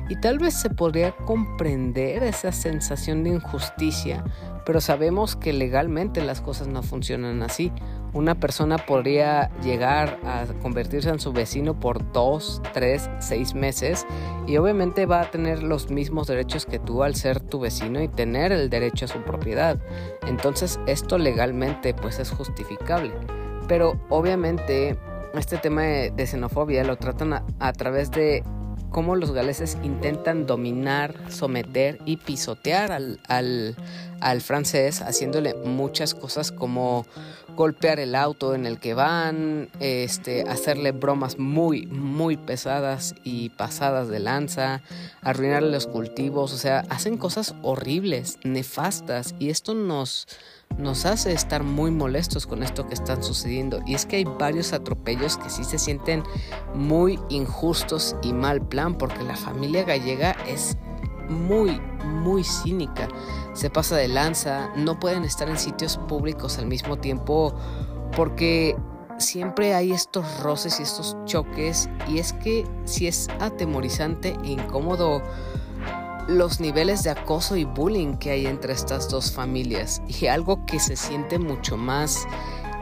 Y tal vez se podría comprender esa sensación de injusticia pero sabemos que legalmente las cosas no funcionan así. Una persona podría llegar a convertirse en su vecino por dos, tres, seis meses y obviamente va a tener los mismos derechos que tú al ser tu vecino y tener el derecho a su propiedad. Entonces esto legalmente pues es justificable. Pero obviamente este tema de, xenofobia lo tratan a través de cómo los galeses intentan dominar, someter y pisotear al, al, al francés, haciéndole muchas cosas como golpear el auto en el que van, este, hacerle bromas muy, muy pesadas y pasadas de lanza, arruinarle los cultivos, o sea, hacen cosas horribles, nefastas, y esto nos, nos hace estar muy molestos con esto que están sucediendo. Y es que hay varios atropellos que sí se sienten muy injustos y mal plan, porque la familia gallega es muy, muy cínica. Se pasa de lanza, no pueden estar en sitios públicos al mismo tiempo porque siempre hay estos roces y estos choques y es que si es atemorizante e incómodo los niveles de acoso y bullying que hay entre estas dos familias y algo que se siente mucho más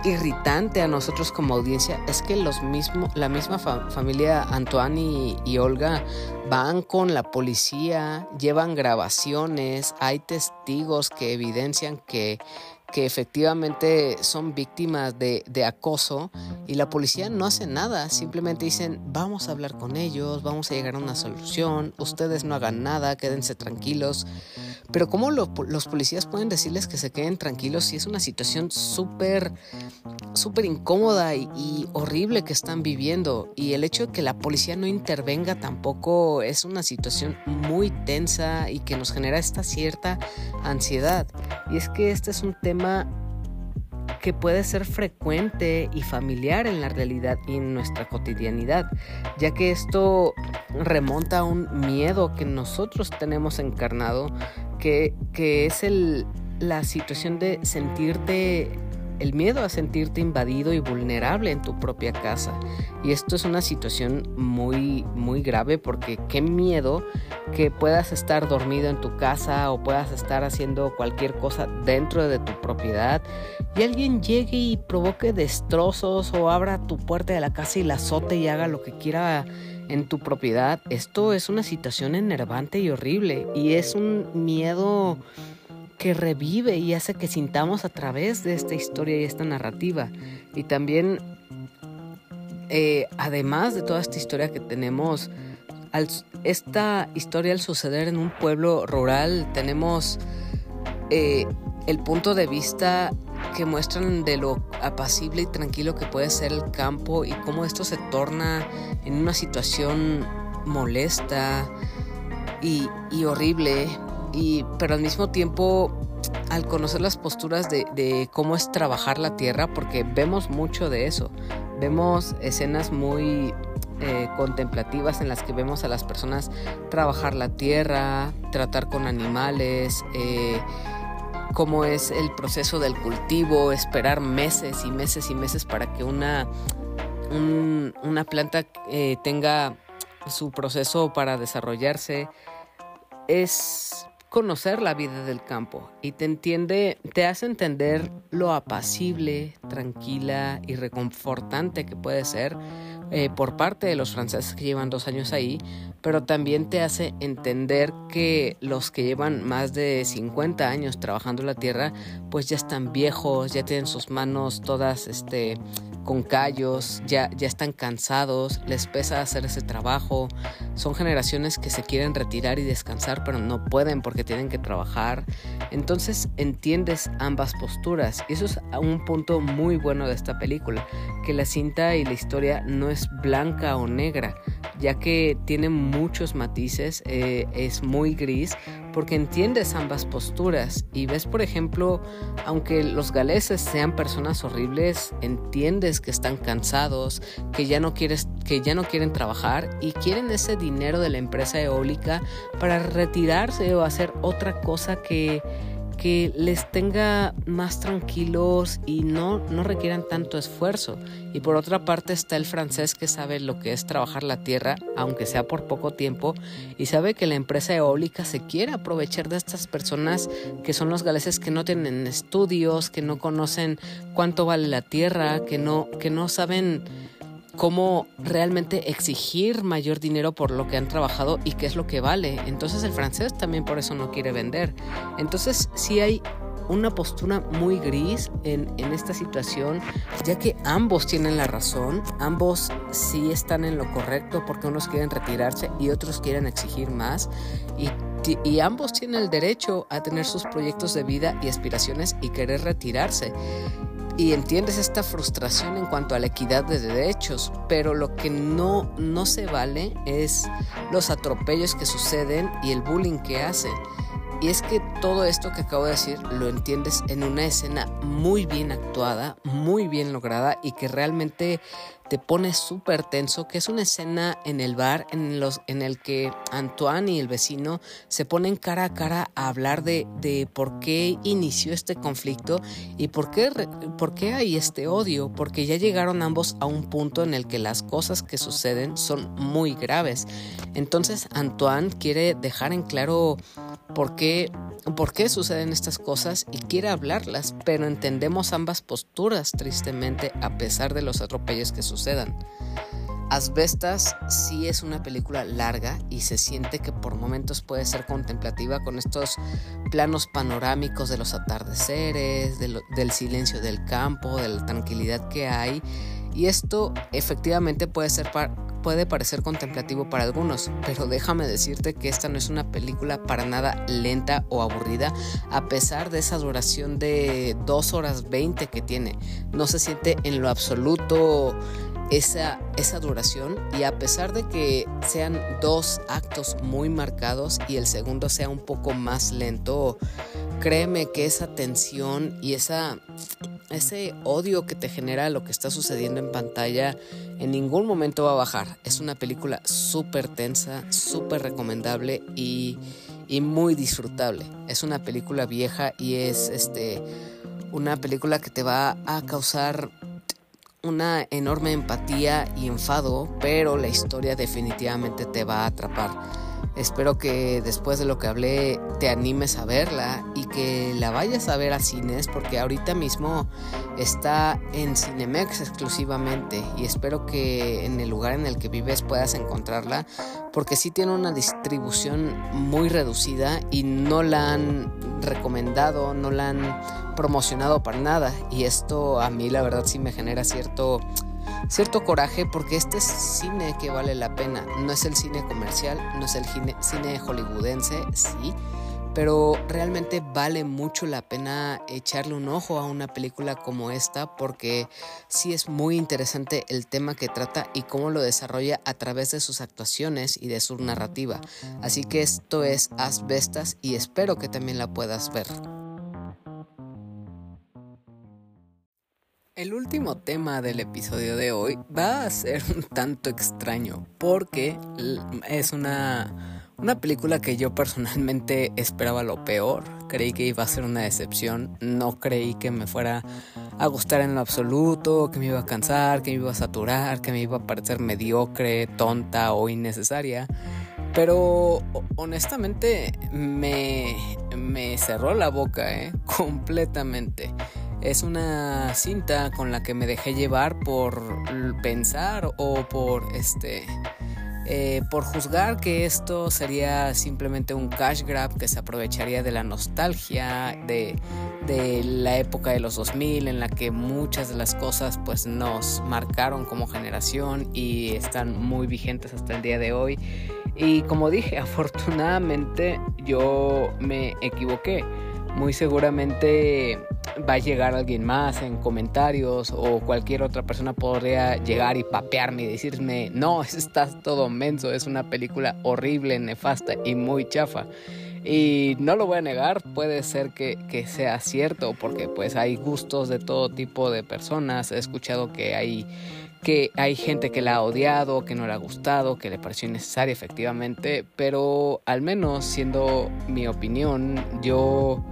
irritante a nosotros como audiencia es que los mismo, la misma familia Antoine y, Olga van con la policía, llevan grabaciones, hay testigos que evidencian que que efectivamente son víctimas de, de, acoso y la policía no hace nada, simplemente dicen vamos a hablar con ellos, vamos a llegar a una solución, ustedes no hagan nada, quédense tranquilos. Pero ¿cómo los policías pueden decirles que se queden tranquilos si es una situación súper, súper incómoda y, y, horrible que están viviendo? Y el hecho de que la policía no intervenga tampoco es una situación muy tensa y que nos genera esta cierta ansiedad. Y es que este es un tema que puede ser frecuente y familiar en la realidad y en nuestra cotidianidad, ya que esto remonta a un miedo que nosotros tenemos encarnado, que, que es el, la situación de sentirte el miedo a sentirte invadido y vulnerable en tu propia casa. Y esto es una situación muy, muy grave porque qué miedo que puedas estar dormido en tu casa o puedas estar haciendo cualquier cosa dentro de tu propiedad y alguien llegue y provoque destrozos o abra tu puerta de la casa y la azote y haga lo que quiera en tu propiedad. Esto es una situación enervante y horrible y es un miedo que revive y hace que sintamos a través de esta historia y esta narrativa. Y también, eh, además de toda esta historia que tenemos, esta historia al suceder en un pueblo rural, tenemos eh, el punto de vista que muestran de lo apacible y tranquilo que puede ser el campo y cómo esto se torna en una situación molesta y, y horrible y, pero al mismo tiempo al conocer las posturas de, cómo es trabajar la tierra, porque vemos mucho de eso, vemos escenas muy eh, contemplativas en las que vemos a las personas trabajar la tierra, tratar con animales, eh, cómo es el proceso del cultivo, esperar meses y meses y meses para que una, una planta eh, tenga su proceso para desarrollarse. Es conocer la vida del campo y te entiende, te hace entender lo apacible, tranquila y reconfortante que puede ser eh, por parte de los franceses que llevan dos años ahí, pero también te hace entender que los que llevan más de 50 años trabajando la tierra, pues ya están viejos, ya tienen sus manos todas este, con callos, ya, ya están cansados, les pesa hacer ese trabajo. Son generaciones que se quieren retirar y descansar, pero no pueden porque tienen que trabajar. Entonces entiendes ambas posturas. Y eso es un punto muy bueno de esta película, que la cinta y la historia no es blanca o negra, ya que tiene muchos matices, eh, es muy gris, porque entiendes ambas posturas y ves, por ejemplo, aunque los galeses sean personas horribles, entiendes que están cansados, que ya no quieres, que ya no quieren trabajar y quieren ese dinero de la empresa eólica para retirarse o hacer otra cosa que que les tenga más tranquilos y no, no requieran tanto esfuerzo. Y por otra parte está el francés que sabe lo que es trabajar la tierra, aunque sea por poco tiempo, y sabe que la empresa eólica se quiere aprovechar de estas personas que son los galeses que no tienen estudios, que no conocen cuánto vale la tierra, que no, que no saben cómo realmente exigir mayor dinero por lo que han trabajado y qué es lo que vale. Entonces el francés también por eso no quiere vender. Entonces sí hay una postura muy gris en, en esta situación, ya que ambos tienen la razón, ambos sí están en lo correcto porque unos quieren retirarse y otros quieren exigir más y y ambos tienen el derecho a tener sus proyectos de vida y aspiraciones y querer retirarse. Y entiendes esta frustración en cuanto a la equidad de derechos, pero lo que no, no se vale es los atropellos que suceden y el bullying que hacen. Y es que todo esto que acabo de decir lo entiendes en una escena muy bien actuada, muy bien lograda y que realmente te pone súper tenso, que es una escena en el bar en, los, en el que Antoine y el vecino se ponen cara a cara a hablar de, de por qué inició este conflicto y por qué, por qué hay este odio, porque ya llegaron ambos a un punto en el que las cosas que suceden son muy graves. Entonces Antoine quiere dejar en claro por qué, por qué suceden estas cosas y quiere hablarlas, pero entendemos ambas posturas tristemente a pesar de los atropellos que sucedan. Asbestas sí es una película larga y se siente que por momentos puede ser contemplativa con estos planos panorámicos de los atardeceres, del silencio del campo, de la tranquilidad que hay. Y esto efectivamente puede ser puede parecer contemplativo para algunos, pero déjame decirte que esta no es una película para nada lenta o aburrida, a pesar de esa duración de 2 horas 20 que tiene. No se siente en lo absoluto esa, esa duración y a pesar de que sean dos actos muy marcados y el segundo sea un poco más lento, créeme que esa tensión y esa, ese odio que te genera lo que está sucediendo en pantalla en ningún momento va a bajar. Es una película súper tensa, súper recomendable y, y muy disfrutable. Es una película vieja y es este una película que te va a causar una enorme empatía y enfado, pero la historia definitivamente te va a atrapar. Espero que después de lo que hablé te animes a verla y que la vayas a ver a cines porque ahorita mismo está en Cinemex exclusivamente y espero que en el lugar en el que vives puedas encontrarla porque sí tiene una distribución muy reducida y no la han recomendado, no la han promocionado para nada. Y esto a mí la verdad sí me genera cierto cierto coraje porque este es cine que vale la pena. No es el cine comercial, no es el cine hollywoodense, sí, pero realmente vale mucho la pena echarle un ojo a una película como esta porque sí es muy interesante el tema que trata y cómo lo desarrolla a través de sus actuaciones y de su narrativa. Así que esto es Asbestas y espero que también la puedas ver. El último tema del episodio de hoy va a ser un tanto extraño porque es una, una película que yo personalmente esperaba lo peor. Creí que iba a ser una decepción, no creí que me fuera a gustar en lo absoluto, que me iba a cansar, que me iba a saturar, que me iba a parecer mediocre, tonta o innecesaria. Pero honestamente me, me cerró la boca, ¿eh? completamente. Es una cinta con la que me dejé llevar por pensar o por este eh, por juzgar que esto sería simplemente un cash grab que se aprovecharía de la nostalgia de, de, la época de los 2000 en la que muchas de las cosas pues nos marcaron como generación y están muy vigentes hasta el día de hoy. Y como dije afortunadamente yo me equivoqué. Muy seguramente va a llegar alguien más en comentarios o cualquier otra persona podría llegar y papearme y decirme, no, estás todo menso, es una película horrible, nefasta y muy chafa. Y no lo voy a negar, puede ser que, que, sea cierto, porque pues hay gustos de todo tipo de personas. He escuchado que hay, que hay gente que la ha odiado, que no le ha gustado, que le pareció innecesaria efectivamente, pero al menos siendo mi opinión, yo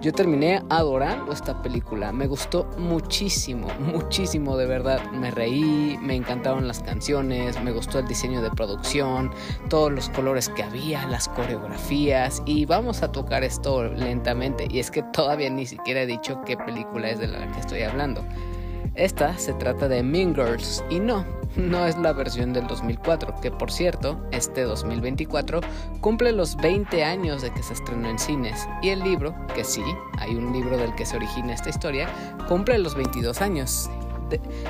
yo terminé adorando esta película. Me gustó muchísimo, muchísimo de verdad. Me reí, me encantaron las canciones, me gustó el diseño de producción, todos los colores que había, las coreografías. Y vamos a tocar esto lentamente. Y es que todavía ni siquiera he dicho qué película es de la que estoy hablando. Esta se trata de Mean Girls y no, no es la versión del 2004, que por cierto, este 2024 cumple los 20 años de que se estrenó en cines, y el libro, que sí, hay un libro del que se origina esta historia, cumple los 22 años.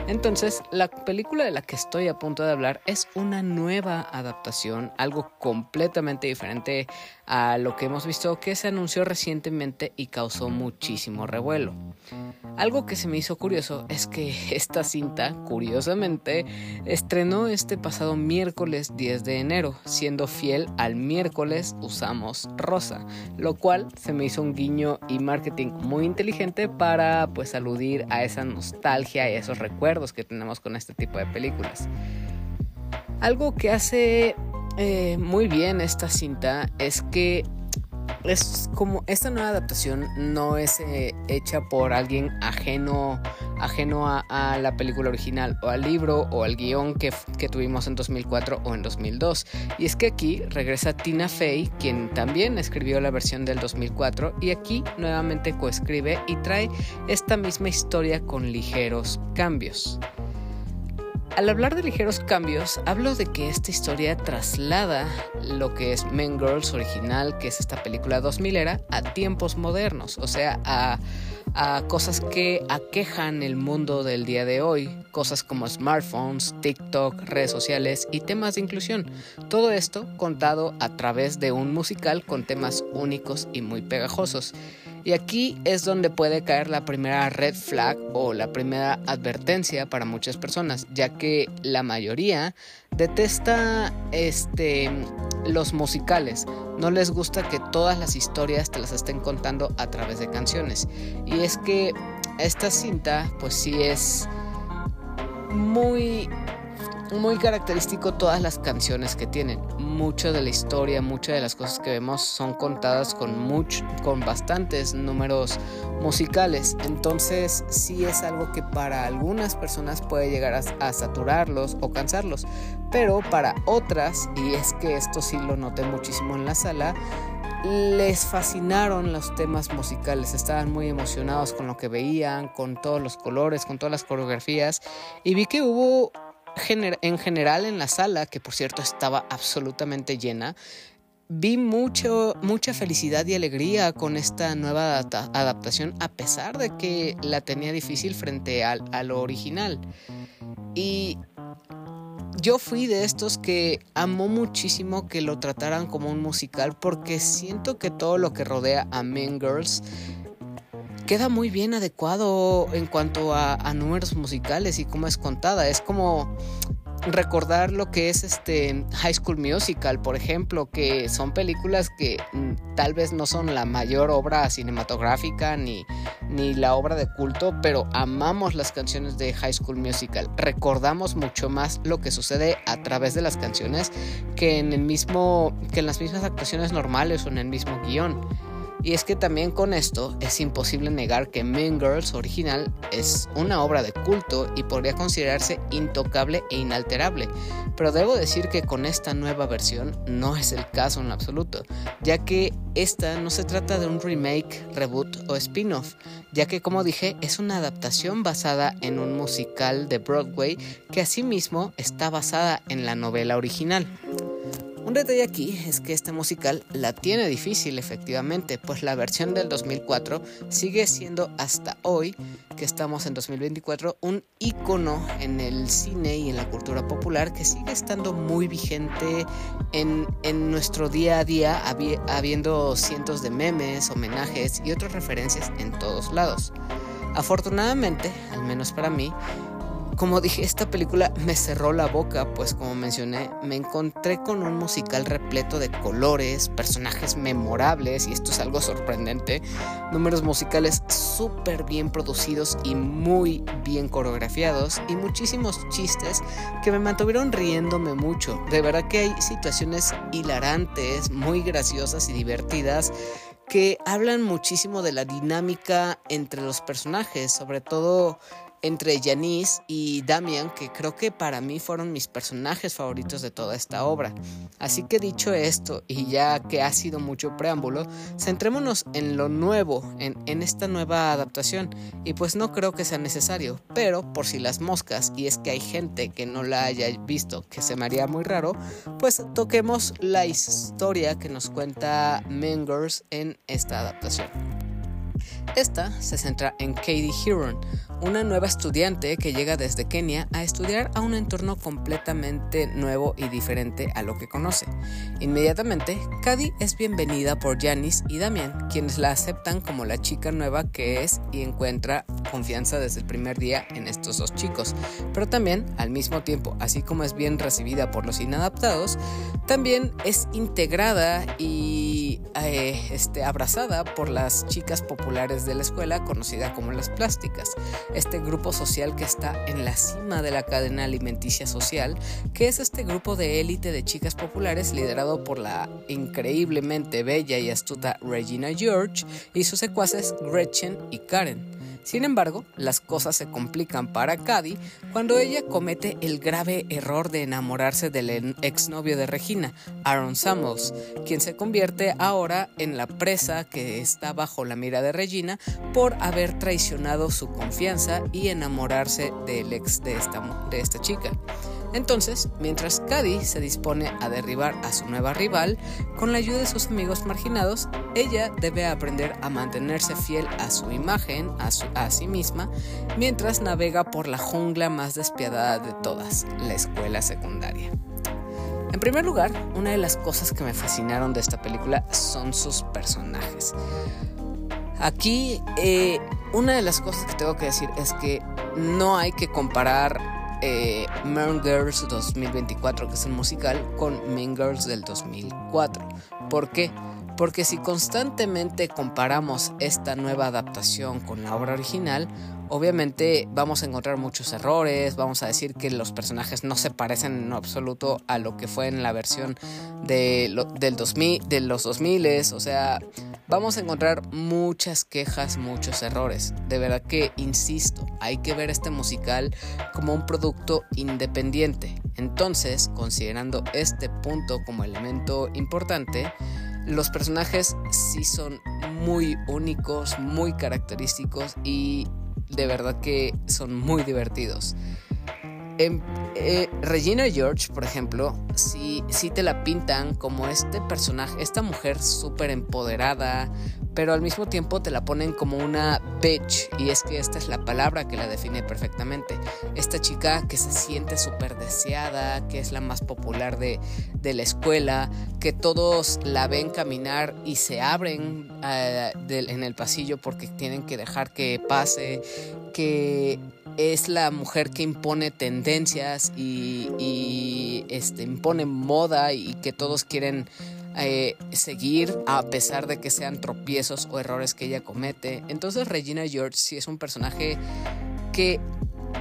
Entonces, la película de la que estoy a punto de hablar es una nueva adaptación, algo completamente diferente a lo que hemos visto que se anunció recientemente y causó muchísimo revuelo. Algo que se me hizo curioso es que esta cinta, curiosamente, estrenó este pasado miércoles 10 de enero, siendo fiel al miércoles usamos rosa, lo cual se me hizo un guiño y marketing muy inteligente para pues aludir a esa nostalgia y esos recuerdos que tenemos con este tipo de películas. Algo que hace eh, muy bien esta cinta es que es como esta nueva adaptación no es eh, hecha por alguien ajeno ajeno a, la película original o al libro o al guion que, que, tuvimos en 2004 o en 2002 y es que aquí regresa Tina Fey quien también escribió la versión del 2004 y aquí nuevamente coescribe y trae esta misma historia con ligeros cambios al hablar de ligeros cambios, hablo de que esta historia traslada lo que es Men Girls original, que es esta película 2000 era, a tiempos modernos, o sea, a, a cosas que aquejan el mundo del día de hoy, cosas como smartphones, TikTok, redes sociales y temas de inclusión. Todo esto contado a través de un musical con temas únicos y muy pegajosos. Y aquí es donde puede caer la primera red flag o la primera advertencia para muchas personas, ya que la mayoría detesta este los musicales. No les gusta que todas las historias te las estén contando a través de canciones. Y es que esta cinta pues sí es muy muy característico todas las canciones que tienen. Mucho de la historia, muchas de las cosas que vemos son contadas con con bastantes números musicales. Entonces sí es algo que para algunas personas puede llegar a, a saturarlos o cansarlos. Pero para otras, y es que esto sí lo noté muchísimo en la sala, les fascinaron los temas musicales, estaban muy emocionados con lo que veían, con todos los colores, con todas las coreografías y vi que hubo en general en la sala, que por cierto estaba absolutamente llena, vi mucho, mucha felicidad y alegría con esta nueva adaptación, a pesar de que la tenía difícil frente al, a lo original. Y yo fui de estos que amó muchísimo que lo trataran como un musical porque siento que todo lo que rodea a Men Girls queda muy bien adecuado en cuanto a, números musicales y cómo es contada. Es como recordar lo que es este High School Musical, por ejemplo, que son películas que mm, tal vez no son la mayor obra cinematográfica ni, ni la obra de culto, pero amamos las canciones de High School Musical. Recordamos mucho más lo que sucede a través de las canciones que en el mismo que en las mismas actuaciones normales o en el mismo guion. Y es que también con esto es imposible negar que Mean Girls original es una obra de culto y podría considerarse intocable e inalterable, pero debo decir que con esta nueva versión no es el caso en absoluto, ya que esta no se trata de un remake, reboot o spin-off, ya que como dije es una adaptación basada en un musical de Broadway que asimismo está basada en la novela original. Un detalle aquí es que este musical la tiene difícil efectivamente, pues la versión del 2004 sigue siendo hasta hoy, que estamos en 2024, un icono en el cine y en la cultura popular que sigue estando muy vigente en, en nuestro día a día, habiendo cientos de memes, homenajes y otras referencias en todos lados. Afortunadamente, al menos para mí, como dije, esta película me cerró la boca, pues como mencioné, me encontré con un musical repleto de colores, personajes memorables, y esto es algo sorprendente, números musicales súper bien producidos y muy bien coreografiados, y muchísimos chistes que me mantuvieron riéndome mucho. De verdad que hay situaciones hilarantes, muy graciosas y divertidas que hablan muchísimo de la dinámica entre los personajes, sobre todo entre Janice y Damian, que creo que para mí fueron mis personajes favoritos de toda esta obra. Así que dicho esto, y ya que ha sido mucho preámbulo, centrémonos en lo nuevo, en, esta nueva adaptación. Y pues no creo que sea necesario, pero por si las moscas, y es que hay gente que no la haya visto, que se me haría muy raro, pues toquemos la historia que nos cuenta Mengers en esta adaptación. Esta se centra en Katie Huron, una nueva estudiante que llega desde Kenia a estudiar a un entorno completamente nuevo y diferente a lo que conoce. Inmediatamente, Cady es bienvenida por Janice y Damian, quienes la aceptan como la chica nueva que es y encuentra confianza desde el primer día en estos dos chicos. Pero también, al mismo tiempo, así como es bien recibida por los inadaptados, también es integrada y eh, este, abrazada por las chicas populares de la escuela conocida como las plásticas este grupo social que está en la cima de la cadena alimenticia social, que es este grupo de élite de chicas populares liderado por la increíblemente bella y astuta Regina George y sus secuaces Gretchen y Karen. Sin embargo, las cosas se complican para Cady cuando ella comete el grave error de enamorarse del exnovio de Regina, Aaron Samuels, quien se convierte ahora en la presa que está bajo la mira de Regina por haber traicionado su confianza y enamorarse del ex de esta, de esta chica. Entonces, mientras Cady se dispone a derribar a su nueva rival, con la ayuda de sus amigos marginados, ella debe aprender a mantenerse fiel a su imagen, a, a sí misma, mientras navega por la jungla más despiadada de todas, la escuela secundaria. En primer lugar, una de las cosas que me fascinaron de esta película son sus personajes. Aquí, eh, una de las cosas que tengo que decir es que no hay que comparar eh, Mean Girls 2024, que es un musical, con Mean Girls del 2004. ¿Por qué? Porque si constantemente comparamos esta nueva adaptación con la obra original, obviamente vamos a encontrar muchos errores, vamos a decir que los personajes no se parecen en absoluto a lo que fue en la versión de, del 2000, de los 2000, o sea, vamos a encontrar muchas quejas, muchos errores. De verdad que, insisto, hay que ver este musical como un producto independiente. Entonces, considerando este punto como elemento importante, los personajes sí son muy únicos, muy característicos y de verdad que son muy divertidos. En, eh, Regina George, por ejemplo, sí, sí te la pintan como este personaje, esta mujer súper empoderada, pero al mismo tiempo te la ponen como una bitch, y es que esta es la palabra que la define perfectamente. Esta chica que se siente súper deseada, que es la más popular de, la escuela, que todos la ven caminar y se abren eh, en el pasillo porque tienen que dejar que pase, que es la mujer que impone tendencias y, este, impone moda y que todos quieren eh, seguir a pesar de que sean tropiezos o errores que ella comete. Entonces Regina George sí es un personaje que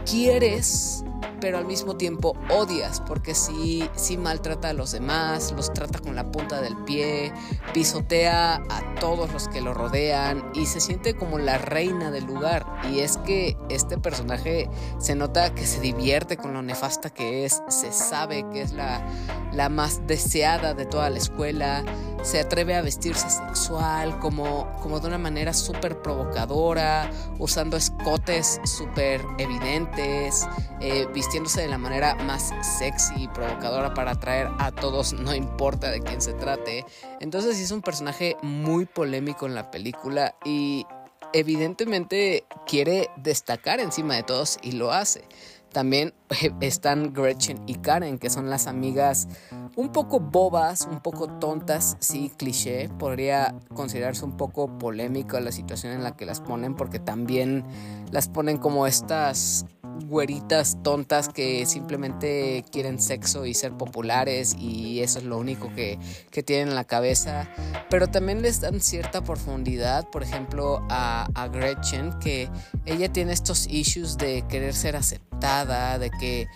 quieres pero al mismo tiempo odias porque sí, sí maltrata a los demás, los trata con la punta del pie, pisotea a todos los que lo rodean y se siente como la reina del lugar. Y es que este personaje se nota que se divierte con lo nefasta que es, se sabe que es la, la más deseada de toda la escuela, se atreve a vestirse sexual como, como de una manera súper provocadora, usando escotes súper evidentes, eh, vistiéndose de la manera más sexy y provocadora para atraer a todos, no importa de quién se trate. Entonces es un personaje muy polémico en la película y evidentemente quiere destacar encima de todos y lo hace. También están Gretchen y Karen, que son las amigas un poco bobas, un poco tontas, sí, cliché. Podría considerarse un poco polémico la situación en la que las ponen, porque también las ponen como estas güeritas tontas que simplemente quieren sexo y ser populares y eso es lo único que, tienen en la cabeza. Pero también les dan cierta profundidad, por ejemplo, a, a Gretchen, que ella tiene estos issues de querer ser aceptada, de que,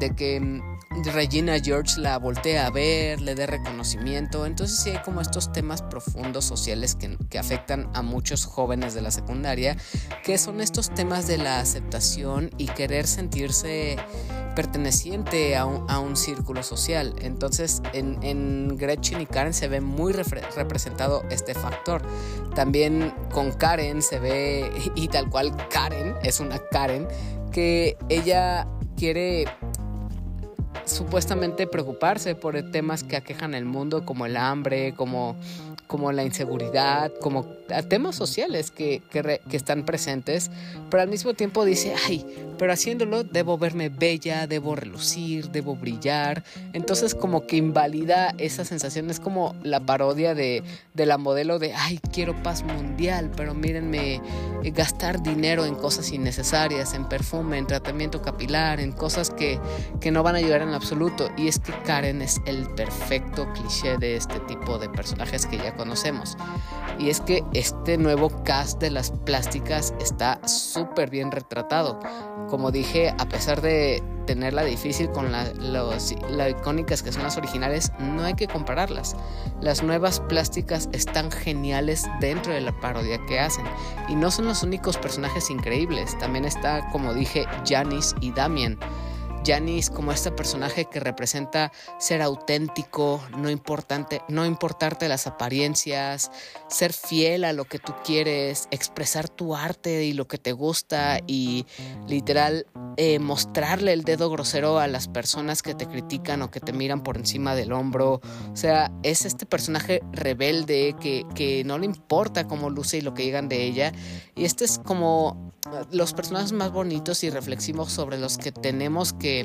de que mm, Regina George la voltea a ver, le dé reconocimiento. Entonces sí hay como estos temas profundos sociales que, que afectan a muchos jóvenes de la secundaria, que son estos temas de la aceptación y querer sentirse perteneciente a un, círculo social. Entonces en, Gretchen y Karen se ve muy representado este factor. También con Karen se ve, y tal cual Karen, es una Karen, que ella quiere supuestamente preocuparse por temas que aquejan el mundo como el hambre, como como la inseguridad, como temas sociales que, que, están presentes, pero al mismo tiempo dice, ay, pero haciéndolo debo verme bella, debo relucir, debo brillar. Entonces como que invalida esa sensación, es como la parodia de, de la modelo de, ay, quiero paz mundial, pero mírenme eh, gastar dinero en cosas innecesarias, en perfume, en tratamiento capilar, en cosas que, que no van a ayudar en absoluto. Y es que Karen es el perfecto cliché de este tipo de personajes que ya conocemos. Y es que este nuevo cast de las plásticas está súper bien retratado. Como dije, a pesar de tenerla difícil con las icónicas que son las originales, no hay que compararlas. Las nuevas plásticas están geniales dentro de la parodia que hacen. Y no son los únicos personajes increíbles. También está, como dije, Janice y Damien Janice como este personaje que representa ser auténtico, no importante, no importarte las apariencias, ser fiel a lo que tú quieres, expresar tu arte y lo que te gusta y literal eh, mostrarle el dedo grosero a las personas que te critican o que te miran por encima del hombro. O sea, es este personaje rebelde que, que no le importa cómo luce y lo que digan de ella. Y este es como los personajes más bonitos y reflexivos sobre los que tenemos que,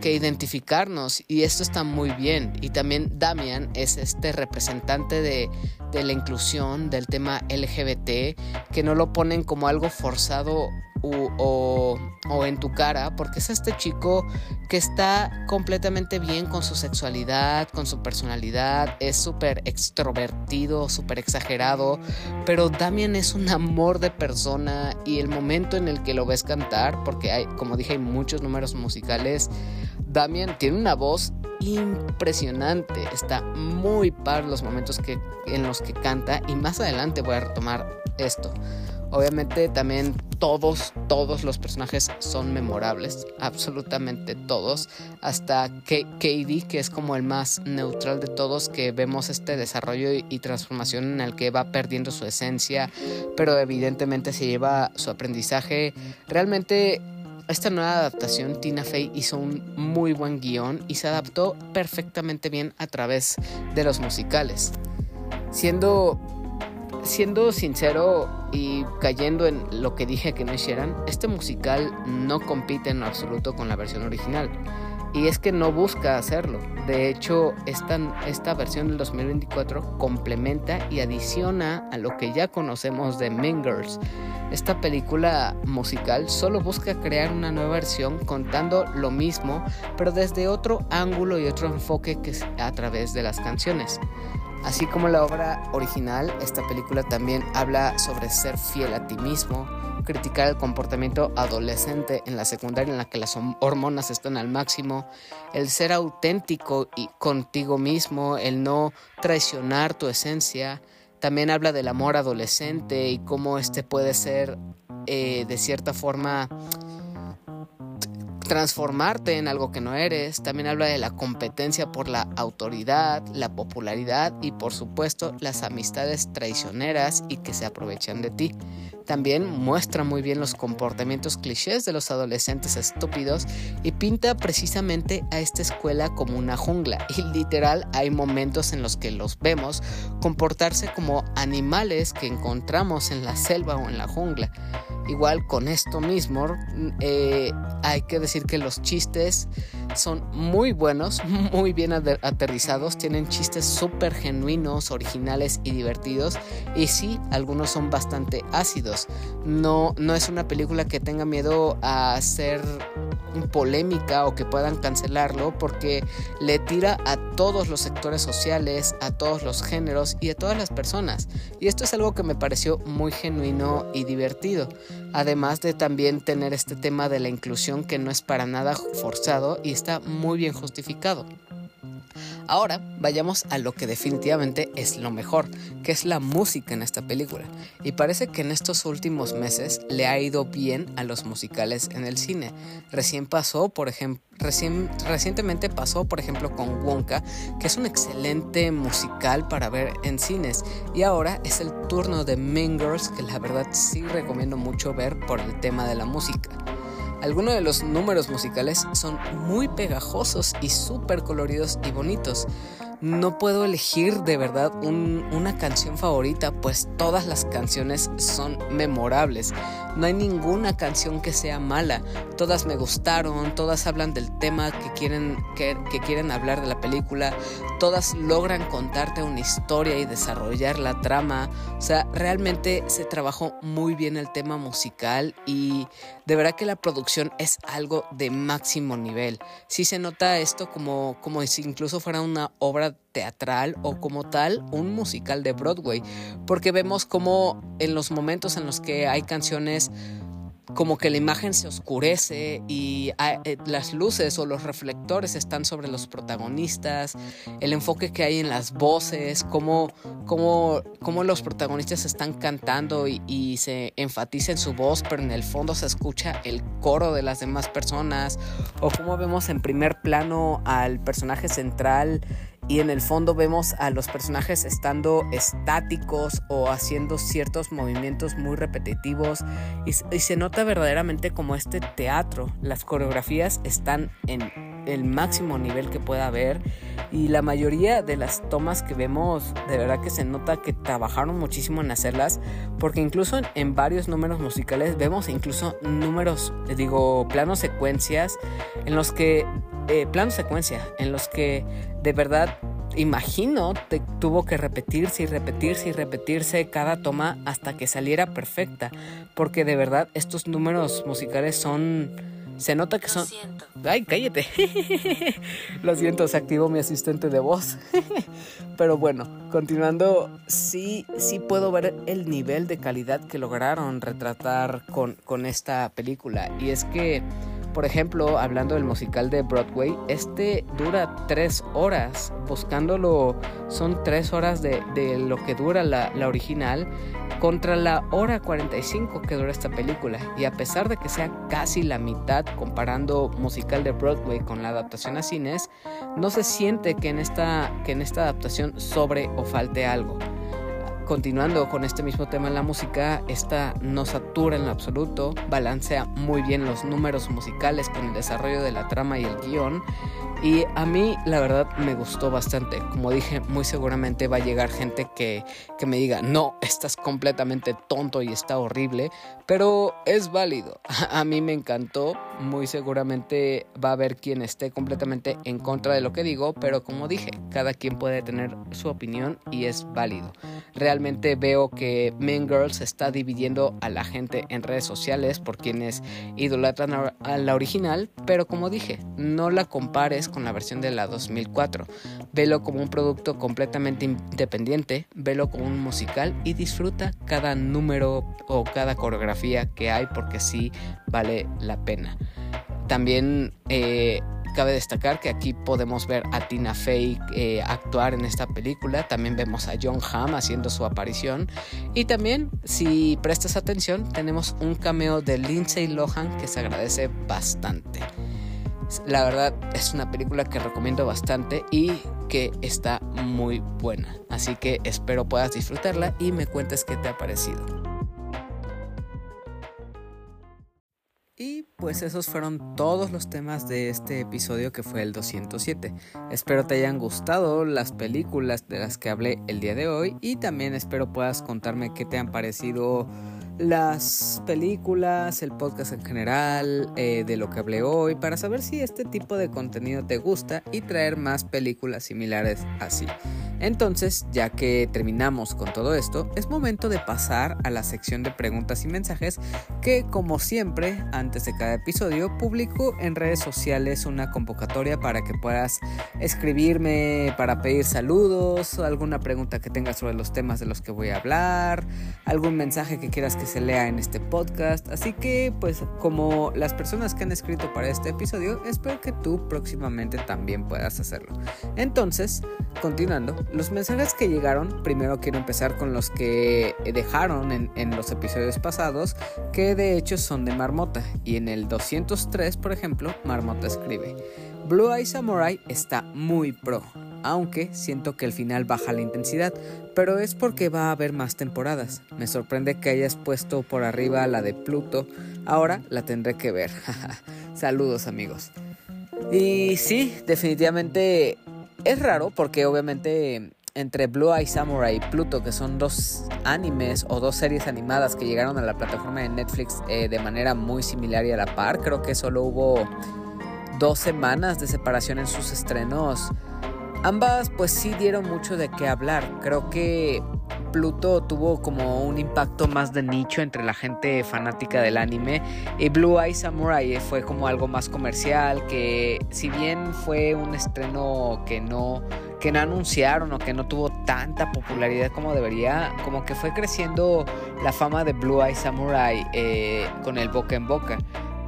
que, identificarnos y esto está muy bien. Y también Damian es este representante de, de la inclusión del tema LGBT que no lo ponen como algo forzado o, en tu cara, porque es este chico que está completamente bien con su sexualidad, con su personalidad, es súper extrovertido, súper exagerado, pero Damien es un amor de persona y el momento en el que lo ves cantar, porque hay, como dije, hay muchos números musicales, Damien tiene una voz impresionante, está muy par los momentos que, en los que canta. Y más adelante voy a retomar esto. Obviamente también todos, todos los personajes son memorables, absolutamente todos, hasta Katie, que es como el más neutral de todos, que vemos este desarrollo y transformación en el que va perdiendo su esencia, pero evidentemente se lleva su aprendizaje. Realmente esta nueva adaptación, Tina Fey hizo un muy buen guion y se adaptó perfectamente bien a través de los musicales. Siendo siendo sincero y cayendo en lo que dije que no hicieran, este musical no compite en absoluto con la versión original. Y es que no busca hacerlo. De hecho, esta, esta versión del 2024 complementa y adiciona a lo que ya conocemos de Mean Girls. Esta película musical solo busca crear una nueva versión contando lo mismo, pero desde otro ángulo y otro enfoque que a través de las canciones. Así como la obra original, esta película también habla sobre ser fiel a ti mismo, criticar el comportamiento adolescente en la secundaria en la que las hormonas están al máximo, el ser auténtico y contigo mismo, el no traicionar tu esencia. También habla del amor adolescente y cómo este puede ser eh, de cierta forma transformarte en algo que no eres. También habla de la competencia por la autoridad, la popularidad y por supuesto las amistades traicioneras y que se aprovechan de ti. También muestra muy bien los comportamientos clichés de los adolescentes estúpidos y pinta precisamente a esta escuela como una jungla. Y literal hay momentos en los que los vemos comportarse como animales que encontramos en la selva o en la jungla. Igual con esto mismo, eh, hay que decir que los chistes son muy buenos, muy bien aterrizados, tienen chistes súper genuinos, originales y divertidos. Y sí, algunos son bastante ácidos No, no es una película que tenga miedo a ser polémica o que puedan cancelarlo porque le tira a todos los sectores sociales, a todos los géneros y a todas las personas. Y esto es algo que me pareció muy genuino y divertido. Además de también tener este tema de la inclusión que no es para nada forzado y está muy bien justificado. Ahora vayamos a lo que definitivamente es lo mejor, que es la música en esta película. Y parece que en estos últimos meses le ha ido bien a los musicales en el cine. Recién pasó, por ejemplo, recientemente pasó, por ejemplo, con Wonka, que es un excelente musical para ver en cines. Y ahora es el turno de Mean que la verdad sí recomiendo mucho ver por el tema de la música. Algunos de los números musicales son muy pegajosos y súper coloridos y bonitos no puedo elegir de verdad una canción favorita, pues todas las canciones son memorables. No hay ninguna canción que sea mala. Todas me gustaron, todas hablan del tema que quieren, que, quieren hablar de la película. Todas logran contarte una historia y desarrollar la trama. O sea, realmente se trabajó muy bien el tema musical y de verdad que la producción es algo de máximo nivel. Sí se nota esto como, como si incluso fuera una obra teatral o como tal un musical de Broadway, porque vemos como en los momentos en los que hay canciones como que la imagen se oscurece y eh, las luces o los reflectores están sobre los protagonistas, el enfoque que hay en las voces, cómo, cómo, cómo los protagonistas están cantando y, y, se enfatiza en su voz, pero en el fondo se escucha el coro de las demás personas, o cómo vemos en primer plano al personaje central y en el fondo vemos a los personajes estando estáticos o haciendo ciertos movimientos muy repetitivos y, se nota verdaderamente como este teatro. Las coreografías están en el máximo nivel que pueda haber y la mayoría de las tomas que vemos de verdad que se nota que trabajaron muchísimo en hacerlas porque incluso en, varios números musicales vemos incluso números, digo, planos secuencias en los que eh, plano secuencia en los que de verdad imagino te, tuvo que repetirse y repetirse y repetirse cada toma hasta que saliera perfecta porque de verdad estos números musicales son se nota que son ay cállate. Lo siento se activó mi asistente de voz. Pero bueno continuando sí sí puedo ver el nivel de calidad que lograron retratar con, con esta película. Y es que por ejemplo, hablando del musical de Broadway, este dura tres horas. Buscándolo, son tres horas de, lo que dura la, la, original contra la hora 45 que dura esta película. Y a pesar de que sea casi la mitad comparando musical de Broadway con la adaptación a cines, no se siente que en esta, que en esta adaptación sobre o falte algo. Continuando con este mismo tema en la música, esta no satura en lo absoluto, balancea muy bien los números musicales con el desarrollo de la trama y el guion y a mí la verdad me gustó bastante. Como dije, muy seguramente va a llegar gente que, que, me diga, no, estás completamente tonto y está horrible, pero es válido. A mí me encantó. Muy seguramente va a haber quien esté completamente en contra de lo que digo, pero como dije, cada quien puede tener su opinión y es válido. Realmente veo que Mean Girls está dividiendo a la gente en redes sociales por quienes idolatran a la original, pero como dije, no la compares con la versión de la 2004. Velo como un producto completamente independiente, velo como un musical y disfruta cada número o cada coreografía que hay porque sí vale la pena. También eh, cabe destacar que aquí podemos ver a Tina Fey eh, actuar en esta película, también vemos a John Hamm haciendo su aparición y también si prestas atención tenemos un cameo de Lindsay Lohan que se agradece bastante. La verdad es una película que recomiendo bastante y que está muy buena. Así que espero puedas disfrutarla y me cuentes qué te ha parecido. Y pues esos fueron todos los temas de este episodio que fue el 207. Espero te hayan gustado las películas de las que hablé el día de hoy y también espero puedas contarme qué te han parecido las películas, el podcast en general, eh, de lo que hablé hoy, para saber si este tipo de contenido te gusta y traer más películas similares así. Entonces, ya que terminamos con todo esto, es momento de pasar a la sección de preguntas y mensajes que, como siempre, antes de cada episodio, publico en redes sociales una convocatoria para que puedas escribirme para pedir saludos, alguna pregunta que tengas sobre los temas de los que voy a hablar, algún mensaje que quieras que se lea en este podcast. Así que, pues, como las personas que han escrito para este episodio, espero que tú próximamente también puedas hacerlo. Entonces, continuando, los mensajes que llegaron, primero quiero empezar con los que dejaron en, los episodios pasados, que de hecho son de Marmota. Y en el 203, por ejemplo, Marmota escribe. Blue Eye Samurai está muy pro, aunque siento que el final baja la intensidad, pero es porque va a haber más temporadas. Me sorprende que hayas puesto por arriba la de Pluto, ahora la tendré que ver. Saludos amigos. Y sí, definitivamente es raro porque obviamente entre Blue Eye Samurai y Pluto, que son dos animes o dos series animadas que llegaron a la plataforma de Netflix eh, de manera muy similar y a la par, creo que solo hubo dos semanas de separación en sus estrenos. Ambas pues sí dieron mucho de qué hablar. Creo que Pluto tuvo como un impacto más de nicho entre la gente fanática del anime y Blue Eye Samurai fue como algo más comercial que si bien fue un estreno que no que no anunciaron o que no tuvo tanta popularidad como debería, como que fue creciendo la fama de Blue Eye Samurai eh, con el boca en boca.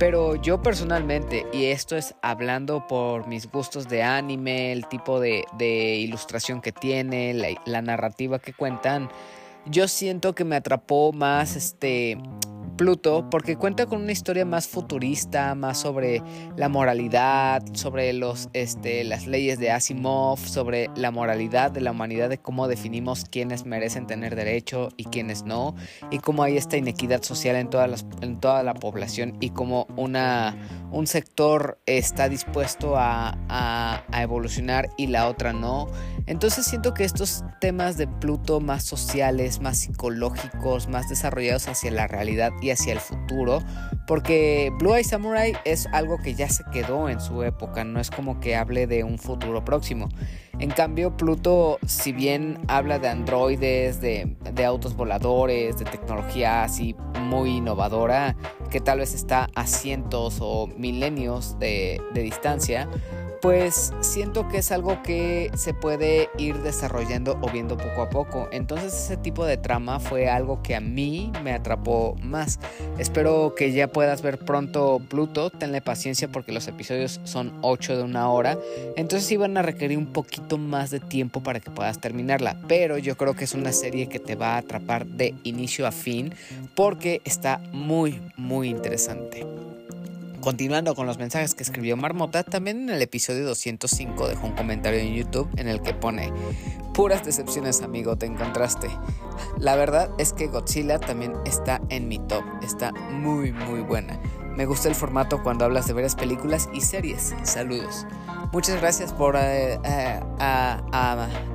Pero yo personalmente, y esto es hablando por mis gustos de anime, el tipo de, ilustración que tiene, la, narrativa que cuentan, yo siento que me atrapó más este Pluto porque cuenta con una historia más futurista, más sobre la moralidad, sobre los, este, las leyes de Asimov, sobre la moralidad de la humanidad, de cómo definimos quiénes merecen tener derecho y quiénes no, y cómo hay esta inequidad social en, todas las, en toda la población y cómo una, un sector está dispuesto a, a, a evolucionar y la otra no. Entonces siento que estos temas de Pluto más sociales, más psicológicos, más desarrollados hacia la realidad y hacia el futuro, porque Blue Eye Samurai es algo que ya se quedó en su época, no es como que hable de un futuro próximo. En cambio, Pluto, si bien habla de androides, de, autos voladores, de tecnología así muy innovadora, que tal vez está a cientos o milenios de, de distancia, pues siento que es algo que se puede ir desarrollando o viendo poco a poco. Entonces ese tipo de trama fue algo que a mí me atrapó más. Espero que ya puedas ver pronto Pluto. Tenle paciencia porque los episodios son 8 de una hora. Entonces iban a requerir un poquito más de tiempo para que puedas terminarla. Pero yo creo que es una serie que te va a atrapar de inicio a fin porque está muy, muy interesante. Continuando con los mensajes que escribió Marmota, también en el episodio 205 dejó un comentario en YouTube en el que pone, puras decepciones amigo, te encontraste. La verdad es que Godzilla también está en mi top, está muy muy buena. Me gusta el formato cuando hablas de varias películas y series. Saludos. Muchas gracias por eh, eh,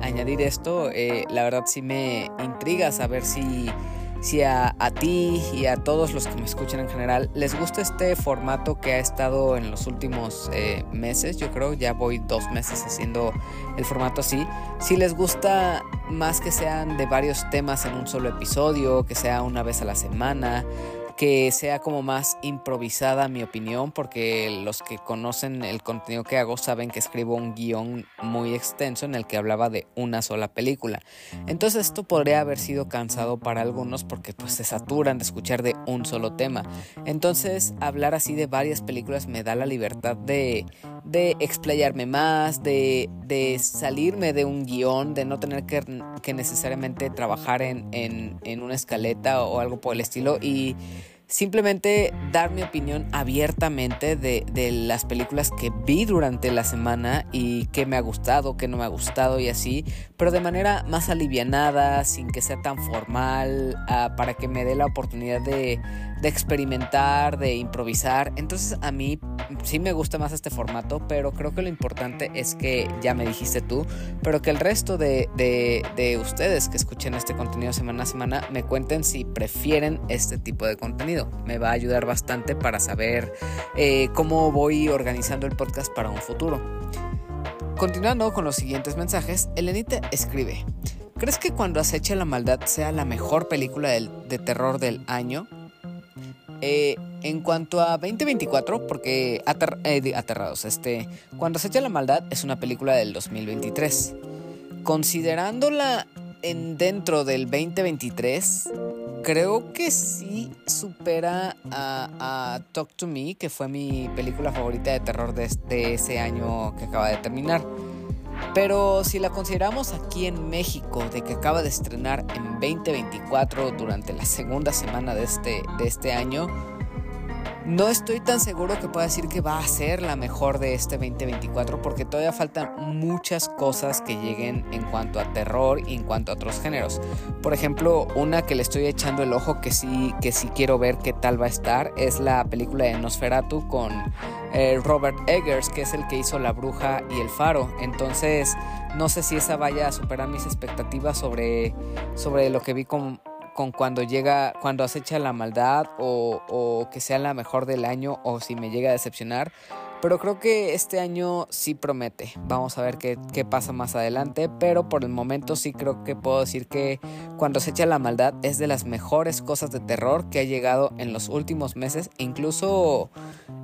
añadir esto. Eh, la verdad sí me intriga saber si si a, ti y a todos los que me escuchan en general les gusta este formato que ha estado en los últimos eh, meses, yo creo, ya voy dos meses haciendo el formato así. Si les gusta más que sean de varios temas en un solo episodio, que sea una vez a la semana, que sea como más improvisada mi opinión, porque los que conocen el contenido que hago saben que escribo un guion muy extenso en el que hablaba de una sola película. Entonces esto podría haber sido cansado para algunos porque pues se saturan de escuchar de un solo tema. Entonces hablar así de varias películas me da la libertad de, de explayarme más, de, de salirme de un guion, de no tener que, que necesariamente trabajar en, en, en una escaleta o algo por el estilo y simplemente dar mi opinión abiertamente de, las películas que vi durante la semana y qué me ha gustado, qué no me ha gustado y así, pero de manera más alivianada, sin que sea tan formal, ah, para que me dé la oportunidad de, de experimentar, de improvisar. Entonces a mí sí me gusta más este formato, pero creo que lo importante es que ya me dijiste tú, pero que el resto de, de, ustedes que escuchen este contenido semana a semana me cuenten si prefieren este tipo de contenido. Me va a ayudar bastante para saber eh, cómo voy organizando el podcast para un futuro. Continuando con los siguientes mensajes, Elenita escribe. ¿Crees que cuando acecha la maldad sea la mejor película de terror del año? Eh, en cuanto a 2024, porque eh, aterrados, este, cuando se echa la maldad es una película del 2023. Considerándola en dentro del 2023, creo que sí supera a, Talk to Me, que fue mi película favorita de terror de, de ese año que acaba de terminar. Pero si la consideramos aquí en México, de que acaba de estrenar en 2024 durante la segunda semana de este, de este año, no estoy tan seguro que pueda decir que va a ser la mejor de este 2024 porque todavía faltan muchas cosas que lleguen en cuanto a terror y en cuanto a otros géneros. Por ejemplo, una que le estoy echando el ojo que sí, que sí quiero ver qué tal va a estar es la película de Nosferatu con eh, Robert Eggers, que es el que hizo La Bruja y El Faro. Entonces, no sé si esa vaya a superar mis expectativas sobre, sobre lo que vi con con cuando llega, cuando acecha la maldad o, o que sea la mejor del año o si me llega a decepcionar. Pero creo que este año sí promete. Vamos a ver qué, pasa más adelante. Pero por el momento sí creo que puedo decir que Cuando se echa la maldad es de las mejores cosas de terror que ha llegado en los últimos meses, incluso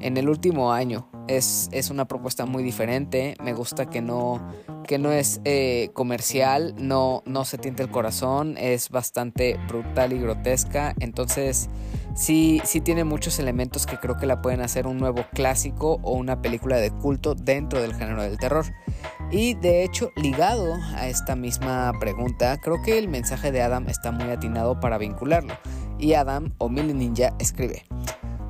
en el último año. Es, es una propuesta muy diferente. Me gusta que no, que no es eh, comercial, no, no se tiente el corazón, es bastante brutal y grotesca. Entonces sí, sí tiene muchos elementos que creo que la pueden hacer un nuevo clásico o una película de culto dentro del género del terror. Y de hecho, ligado a esta misma pregunta, creo que el mensaje de Adam está muy atinado para vincularlo. Y Adam, o Millie Ninja, escribe.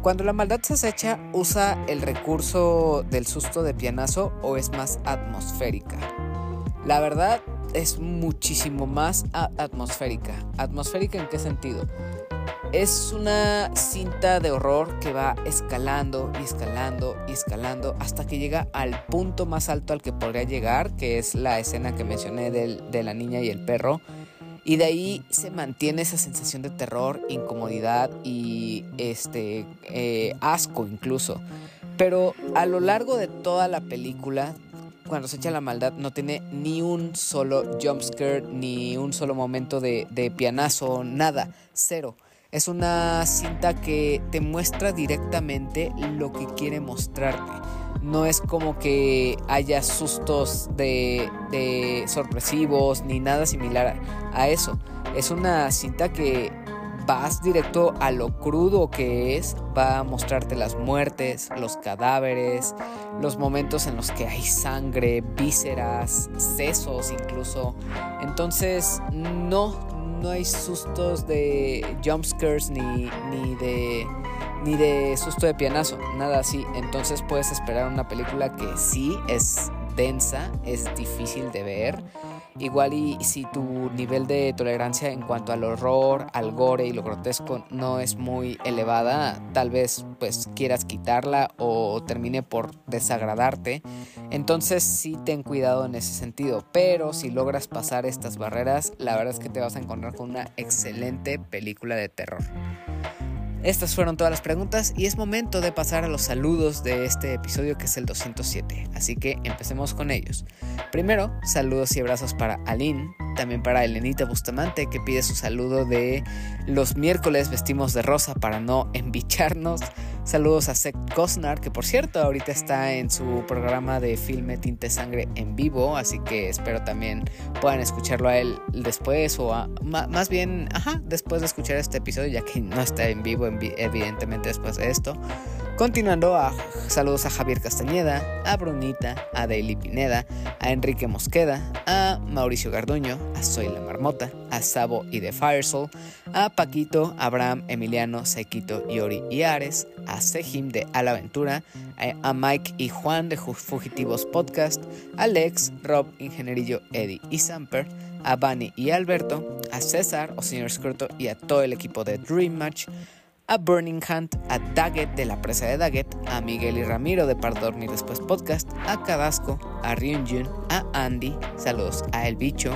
Cuando la maldad se acecha, ¿usa el recurso del susto de pianazo o es más atmosférica? La verdad es muchísimo más atmosférica. ¿Atmosférica en qué sentido? Es una cinta de horror que va escalando y escalando y escalando hasta que llega al punto más alto al que podría llegar, que es la escena que mencioné de la niña y el perro. Y de ahí se mantiene esa sensación de terror, incomodidad y este eh, asco incluso. Pero a lo largo de toda la película, cuando se echa la maldad, no tiene ni un solo jumpscare, ni un solo momento de, de pianazo, nada, cero. Es una cinta que te muestra directamente lo que quiere mostrarte. No es como que haya sustos de, sorpresivos ni nada similar a eso. Es una cinta que vas directo a lo crudo que es, va a mostrarte las muertes, los cadáveres, los momentos en los que hay sangre, vísceras, sesos incluso. Entonces, no, no hay sustos de jumpscares ni, ni de ni de susto de pianazo, nada así. Entonces puedes esperar una película que sí es densa, es difícil de ver Igual y si tu nivel de tolerancia en cuanto al horror, al gore y lo grotesco no es muy elevada, tal vez pues quieras quitarla o termine por desagradarte. Entonces sí ten cuidado en ese sentido, pero si logras pasar estas barreras, la verdad es que te vas a encontrar con una excelente película de terror. Estas fueron todas las preguntas y es momento de pasar a los saludos de este episodio que es el 207, así que empecemos con ellos. Primero, saludos y abrazos para Aline, también para Elenita Bustamante que pide su saludo de los miércoles vestimos de rosa para no embicharnos. Saludos a Seth Cosnar, que por cierto ahorita está en su programa de filme Tinte Sangre en vivo, así que espero también puedan escucharlo a él después o más bien, ajá, después de escuchar este episodio, ya que no está en vivo evidentemente después de esto. Continuando a saludos a Javier Castañeda, a Brunita, a Daily Pineda, a Enrique Mosqueda, a Mauricio Garduño, a Soy la Marmota, a Sabo y de Firesoul, a Paquito, Abraham, Emiliano, Sequito, Yori y Ares, a Sejim de Alaventura, a Mike y Juan de Fugitivos Podcast, a Lex, Rob, Ingenierillo, Eddie y Samper, a Bunny y Alberto, a César o Señor Scroto y a todo el equipo de Dream Match, a Burning Hunt, a Daggett de la presa de Daggett, a Miguel y Ramiro de Par Dormir Después Podcast, a Cadasco, a Ryunjun, a Andy, saludos a El Bicho,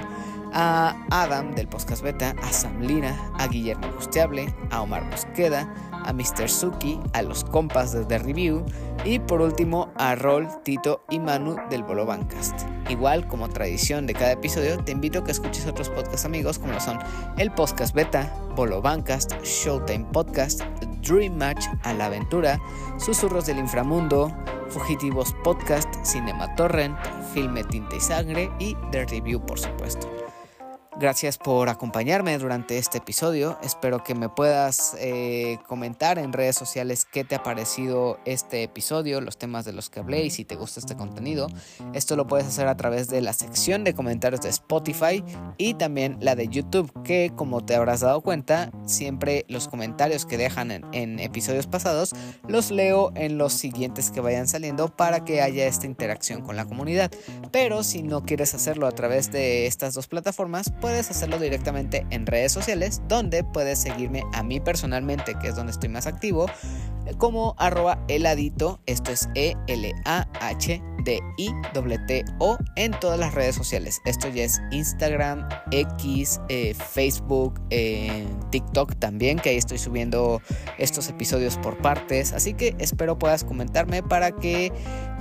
a Adam del Podcast Beta, a Sam Lina, a Guillermo Busteable, a Omar Mosqueda, a Mr. Suki, a los compas de The Review y por último a Rol, Tito y Manu del Bolo Bancast. Igual como tradición de cada episodio, te invito a que escuches otros podcasts amigos como son el Podcast Beta, Bolo Bancast, Showtime Podcast, Dream Match, A la Aventura, Susurros del Inframundo, Fugitivos Podcast, Cinema Torrent, Filme Tinta y Sangre y The Review por supuesto. Gracias por acompañarme durante este episodio. Espero que me puedas eh, comentar en redes sociales qué te ha parecido este episodio, los temas de los que hablé y si te gusta este contenido. Esto lo puedes hacer a través de la sección de comentarios de Spotify y también la de YouTube, que como te habrás dado cuenta, siempre los comentarios que dejan en, en episodios pasados los leo en los siguientes que vayan saliendo para que haya esta interacción con la comunidad. Pero si no quieres hacerlo a través de estas dos plataformas, puedes hacerlo directamente en redes sociales, donde puedes seguirme a mí personalmente, que es donde estoy más activo, como arroba heladito, esto es E-L-A-H-D-I-T-O en todas las redes sociales. Esto ya es Instagram, X, eh, Facebook, eh, TikTok también, que ahí estoy subiendo estos episodios por partes. Así que espero puedas comentarme para que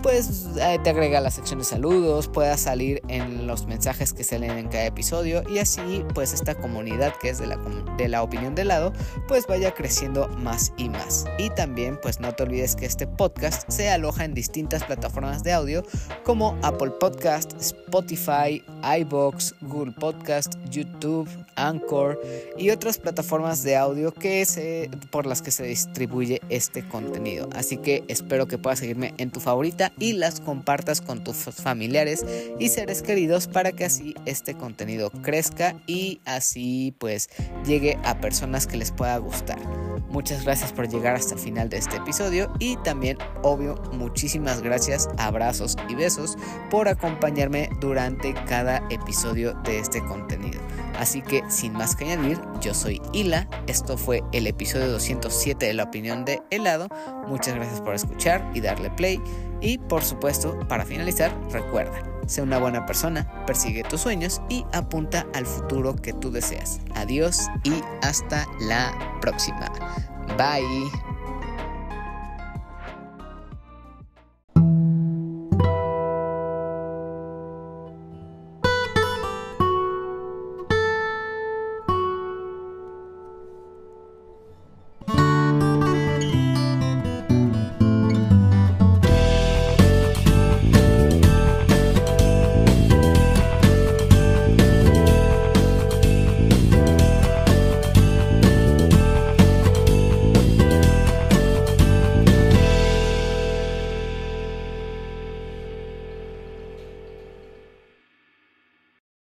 pues te agrega la sección de saludos, puedas salir en los mensajes que salen en cada episodio y así pues esta comunidad que es de la, de la opinión de lado pues vaya creciendo más y más. Y también pues no te olvides que este podcast se aloja en distintas plataformas de audio como Apple Podcast, Spotify, iBox, Google Podcast, YouTube, Anchor y otras plataformas de audio que se, por las que se distribuye este contenido. Así que espero que puedas seguirme en tu favorita y las compartas con tus familiares y seres queridos para que así este contenido crezca y así pues llegue a personas que les pueda gustar. Muchas gracias por llegar hasta el final de este episodio y también, obvio, muchísimas gracias, abrazos y besos por acompañarme durante cada episodio de este contenido. Así que, sin más que añadir, yo soy Hila, esto fue el episodio 207 de La Opinión de Helado. Muchas gracias por escuchar y darle play. Y por supuesto, para finalizar, recuerda, sé una buena persona, persigue tus sueños y apunta al futuro que tú deseas. Adiós y hasta la próxima. Bye.